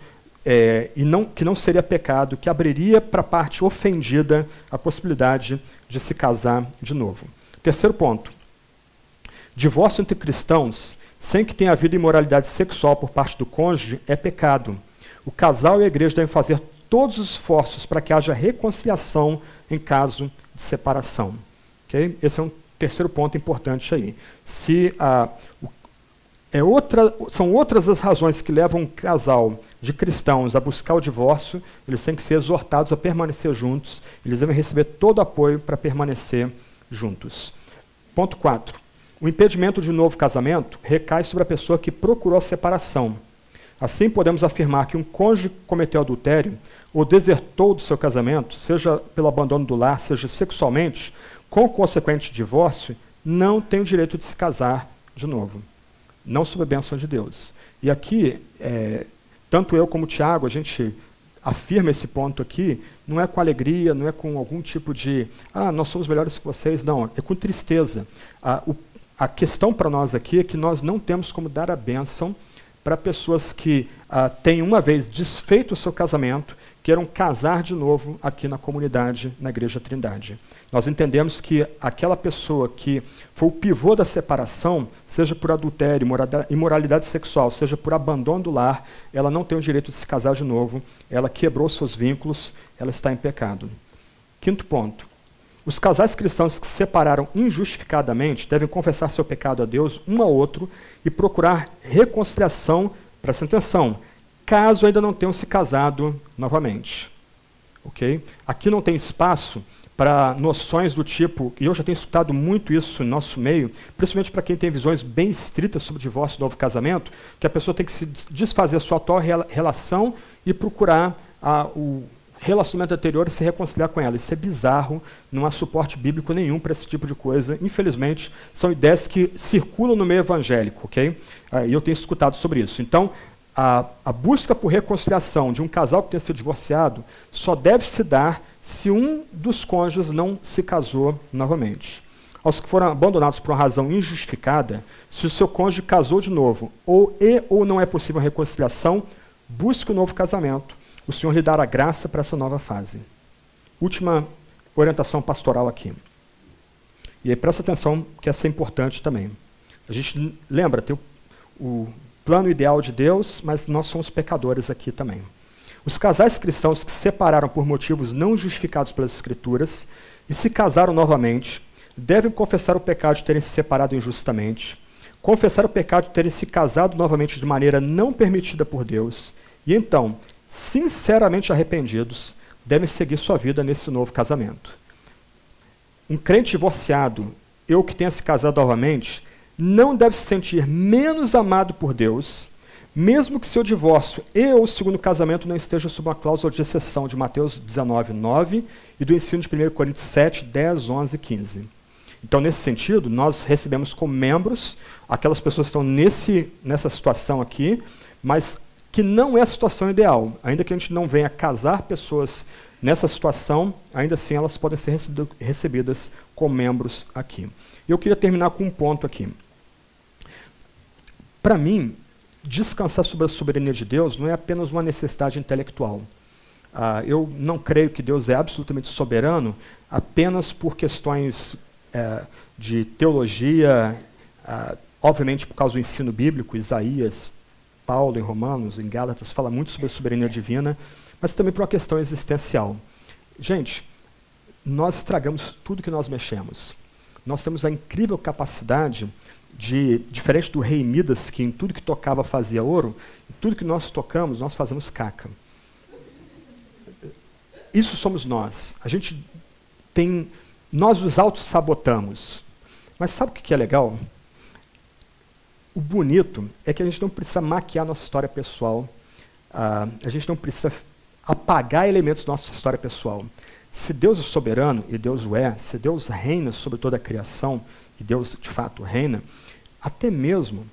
é, e não, que não seria pecado, que abriria para a parte ofendida a possibilidade de se casar de novo. Terceiro ponto: divórcio entre cristãos, sem que tenha havido imoralidade sexual por parte do cônjuge, é pecado. O casal e a igreja devem fazer todos os esforços para que haja reconciliação em caso de separação. Okay? Esse é um terceiro ponto importante aí. Se a, é outra, são outras as razões que levam um casal de cristãos a buscar o divórcio, eles têm que ser exortados a permanecer juntos, eles devem receber todo o apoio para permanecer juntos. Ponto 4. O impedimento de um novo casamento recai sobre a pessoa que procurou a separação. Assim, podemos afirmar que um cônjuge cometeu adultério ou desertou do seu casamento, seja pelo abandono do lar, seja sexualmente, com consequente divórcio, não tem o direito de se casar de novo não sob a bênção de Deus. E aqui, é, tanto eu como o Tiago, a gente afirma esse ponto aqui, não é com alegria, não é com algum tipo de, ah, nós somos melhores que vocês, não, é com tristeza. O, a questão para nós aqui é que nós não temos como dar a bênção para pessoas que ah, têm uma vez desfeito o seu casamento, queiram casar de novo aqui na comunidade, na Igreja Trindade. Nós entendemos que aquela pessoa que foi o pivô da separação, seja por adultério, imoralidade sexual, seja por abandono do lar, ela não tem o direito de se casar de novo, ela quebrou seus vínculos, ela está em pecado. Quinto ponto. Os casais cristãos que se separaram injustificadamente devem confessar seu pecado a Deus um ao outro e procurar reconciliação, presta atenção, caso ainda não tenham se casado novamente. Ok? Aqui não tem espaço para noções do tipo, e eu já tenho escutado muito isso no nosso meio, principalmente para quem tem visões bem estritas sobre divórcio e novo casamento, que a pessoa tem que se desfazer a sua atual relação e procurar a, o relacionamento anterior e se reconciliar com ela. Isso é bizarro, não há suporte bíblico nenhum para esse tipo de coisa. Infelizmente, são ideias que circulam no meio evangélico, ok? Ah, e eu tenho escutado sobre isso. Então, a, a busca por reconciliação de um casal que tenha sido divorciado só deve se dar se um dos cônjuges não se casou novamente. Aos que foram abandonados por uma razão injustificada, se o seu cônjuge casou de novo, ou e ou não é possível a reconciliação, busque um novo casamento. O Senhor lhe dará graça para essa nova fase. Última orientação pastoral aqui. E aí presta atenção que essa é importante também. A gente lembra, tem o, o plano ideal de Deus, mas nós somos pecadores aqui também. Os casais cristãos que se separaram por motivos não justificados pelas Escrituras e se casaram novamente devem confessar o pecado de terem se separado injustamente, confessar o pecado de terem se casado novamente de maneira não permitida por Deus, e então, sinceramente arrependidos, devem seguir sua vida nesse novo casamento. Um crente divorciado, eu que tenha se casado novamente, não deve se sentir menos amado por Deus, mesmo que seu divórcio e ou segundo casamento não estejam sob uma cláusula de exceção de Mateus 19, 9 e do ensino de 1 Coríntios 7, 10, 11 e 15. Então, nesse sentido, nós recebemos como membros aquelas pessoas que estão nesse, nessa situação aqui, mas que não é a situação ideal. Ainda que a gente não venha casar pessoas nessa situação, ainda assim elas podem ser recebidas como membros aqui. Eu queria terminar com um ponto aqui. Para mim, descansar sobre a soberania de Deus não é apenas uma necessidade intelectual. Ah, eu não creio que Deus é absolutamente soberano apenas por questões é, de teologia, ah, obviamente por causa do ensino bíblico, Isaías, Paulo em Romanos, em Gálatas, fala muito sobre a soberania divina, mas também por uma questão existencial. Gente, nós estragamos tudo que nós mexemos. Nós temos a incrível capacidade de, diferente do rei Midas, que em tudo que tocava fazia ouro, em tudo que nós tocamos, nós fazemos caca. Isso somos nós. A gente tem. Nós os auto-sabotamos. Mas sabe o que é legal? O bonito é que a gente não precisa maquiar nossa história pessoal. Uh, a gente não precisa apagar elementos da nossa história pessoal. Se Deus é soberano, e Deus o é, se Deus reina sobre toda a criação, e Deus de fato reina, até mesmo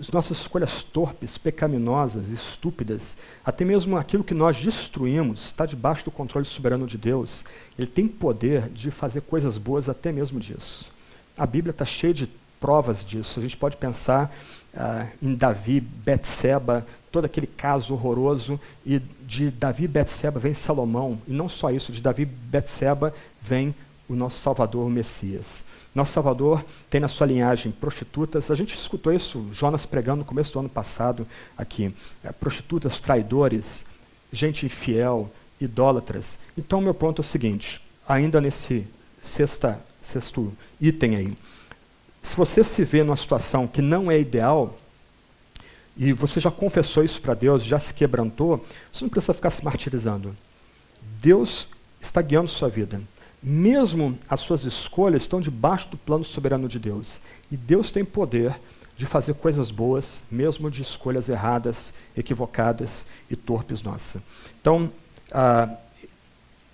as nossas escolhas torpes, pecaminosas, estúpidas, até mesmo aquilo que nós destruímos está debaixo do controle soberano de Deus. Ele tem poder de fazer coisas boas até mesmo disso. A Bíblia está cheia de provas disso. A gente pode pensar uh, em Davi, Betseba, todo aquele caso horroroso, e de Davi Betseba vem Salomão, e não só isso, de Davi Betseba vem o nosso Salvador, o Messias. Nosso Salvador tem na sua linhagem prostitutas. A gente escutou isso, Jonas pregando no começo do ano passado aqui. É, prostitutas, traidores, gente infiel, idólatras. Então, meu ponto é o seguinte, ainda nesse sexta, sexto item aí. Se você se vê numa situação que não é ideal, e você já confessou isso para Deus, já se quebrantou, você não precisa ficar se martirizando. Deus está guiando sua vida mesmo as suas escolhas estão debaixo do plano soberano de Deus. E Deus tem poder de fazer coisas boas, mesmo de escolhas erradas, equivocadas e torpes nossas. Então, ah,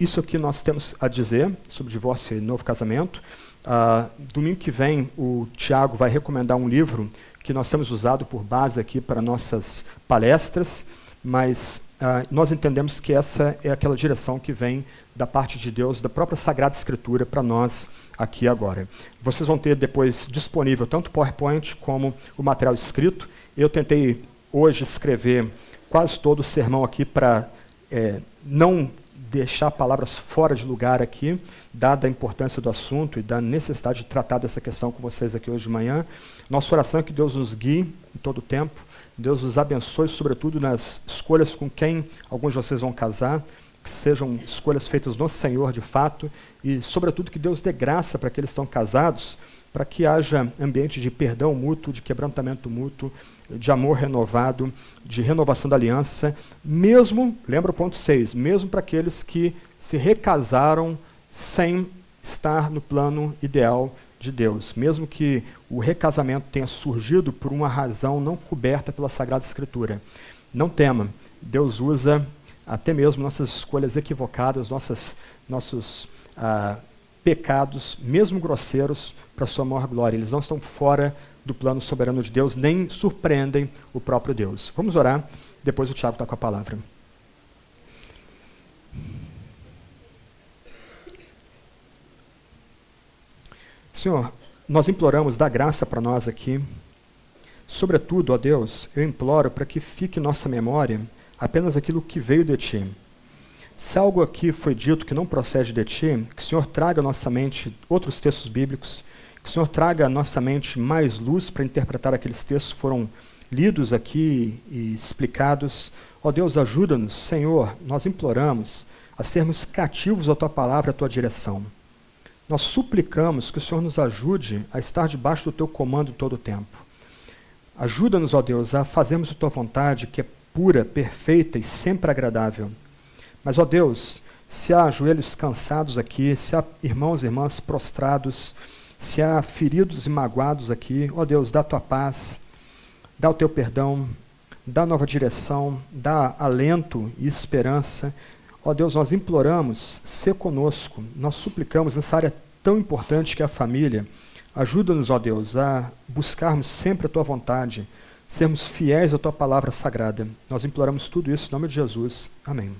isso que nós temos a dizer sobre divórcio e novo casamento. Ah, domingo que vem, o Tiago vai recomendar um livro que nós temos usado por base aqui para nossas palestras, mas ah, nós entendemos que essa é aquela direção que vem da parte de Deus, da própria Sagrada Escritura para nós aqui agora. Vocês vão ter depois disponível tanto o PowerPoint como o material escrito. Eu tentei hoje escrever quase todo o sermão aqui para é, não deixar palavras fora de lugar aqui, dada a importância do assunto e da necessidade de tratar dessa questão com vocês aqui hoje de manhã. Nossa oração é que Deus nos guie em todo o tempo, Deus nos abençoe, sobretudo nas escolhas com quem alguns de vocês vão casar, que sejam escolhas feitas no Senhor de fato, e, sobretudo, que Deus dê graça para aqueles que estão casados, para que haja ambiente de perdão mútuo, de quebrantamento mútuo, de amor renovado, de renovação da aliança, mesmo, lembra o ponto 6, mesmo para aqueles que se recasaram sem estar no plano ideal de Deus, mesmo que o recasamento tenha surgido por uma razão não coberta pela Sagrada Escritura. Não tema, Deus usa até mesmo nossas escolhas equivocadas, nossas, nossos ah, pecados, mesmo grosseiros, para sua maior glória. Eles não estão fora do plano soberano de Deus, nem surpreendem o próprio Deus. Vamos orar, depois o Tiago está com a palavra. Senhor, nós imploramos, dá graça para nós aqui. Sobretudo, ó Deus, eu imploro para que fique em nossa memória apenas aquilo que veio de Ti. Se algo aqui foi dito que não procede de Ti, que o Senhor traga à nossa mente outros textos bíblicos, que o Senhor traga à nossa mente mais luz para interpretar aqueles textos que foram lidos aqui e explicados. Ó Deus, ajuda-nos, Senhor, nós imploramos a sermos cativos à Tua palavra, à Tua direção. Nós suplicamos que o Senhor nos ajude a estar debaixo do teu comando todo o tempo. Ajuda-nos, ó Deus, a fazermos a tua vontade, que é pura, perfeita e sempre agradável. Mas, ó Deus, se há joelhos cansados aqui, se há irmãos e irmãs prostrados, se há feridos e magoados aqui, ó Deus, dá a tua paz, dá o teu perdão, dá nova direção, dá alento e esperança, Ó oh Deus, nós imploramos, ser conosco, nós suplicamos nessa área tão importante que é a família. Ajuda-nos, ó Deus, a buscarmos sempre a tua vontade, sermos fiéis à tua palavra sagrada. Nós imploramos tudo isso em nome de Jesus. Amém.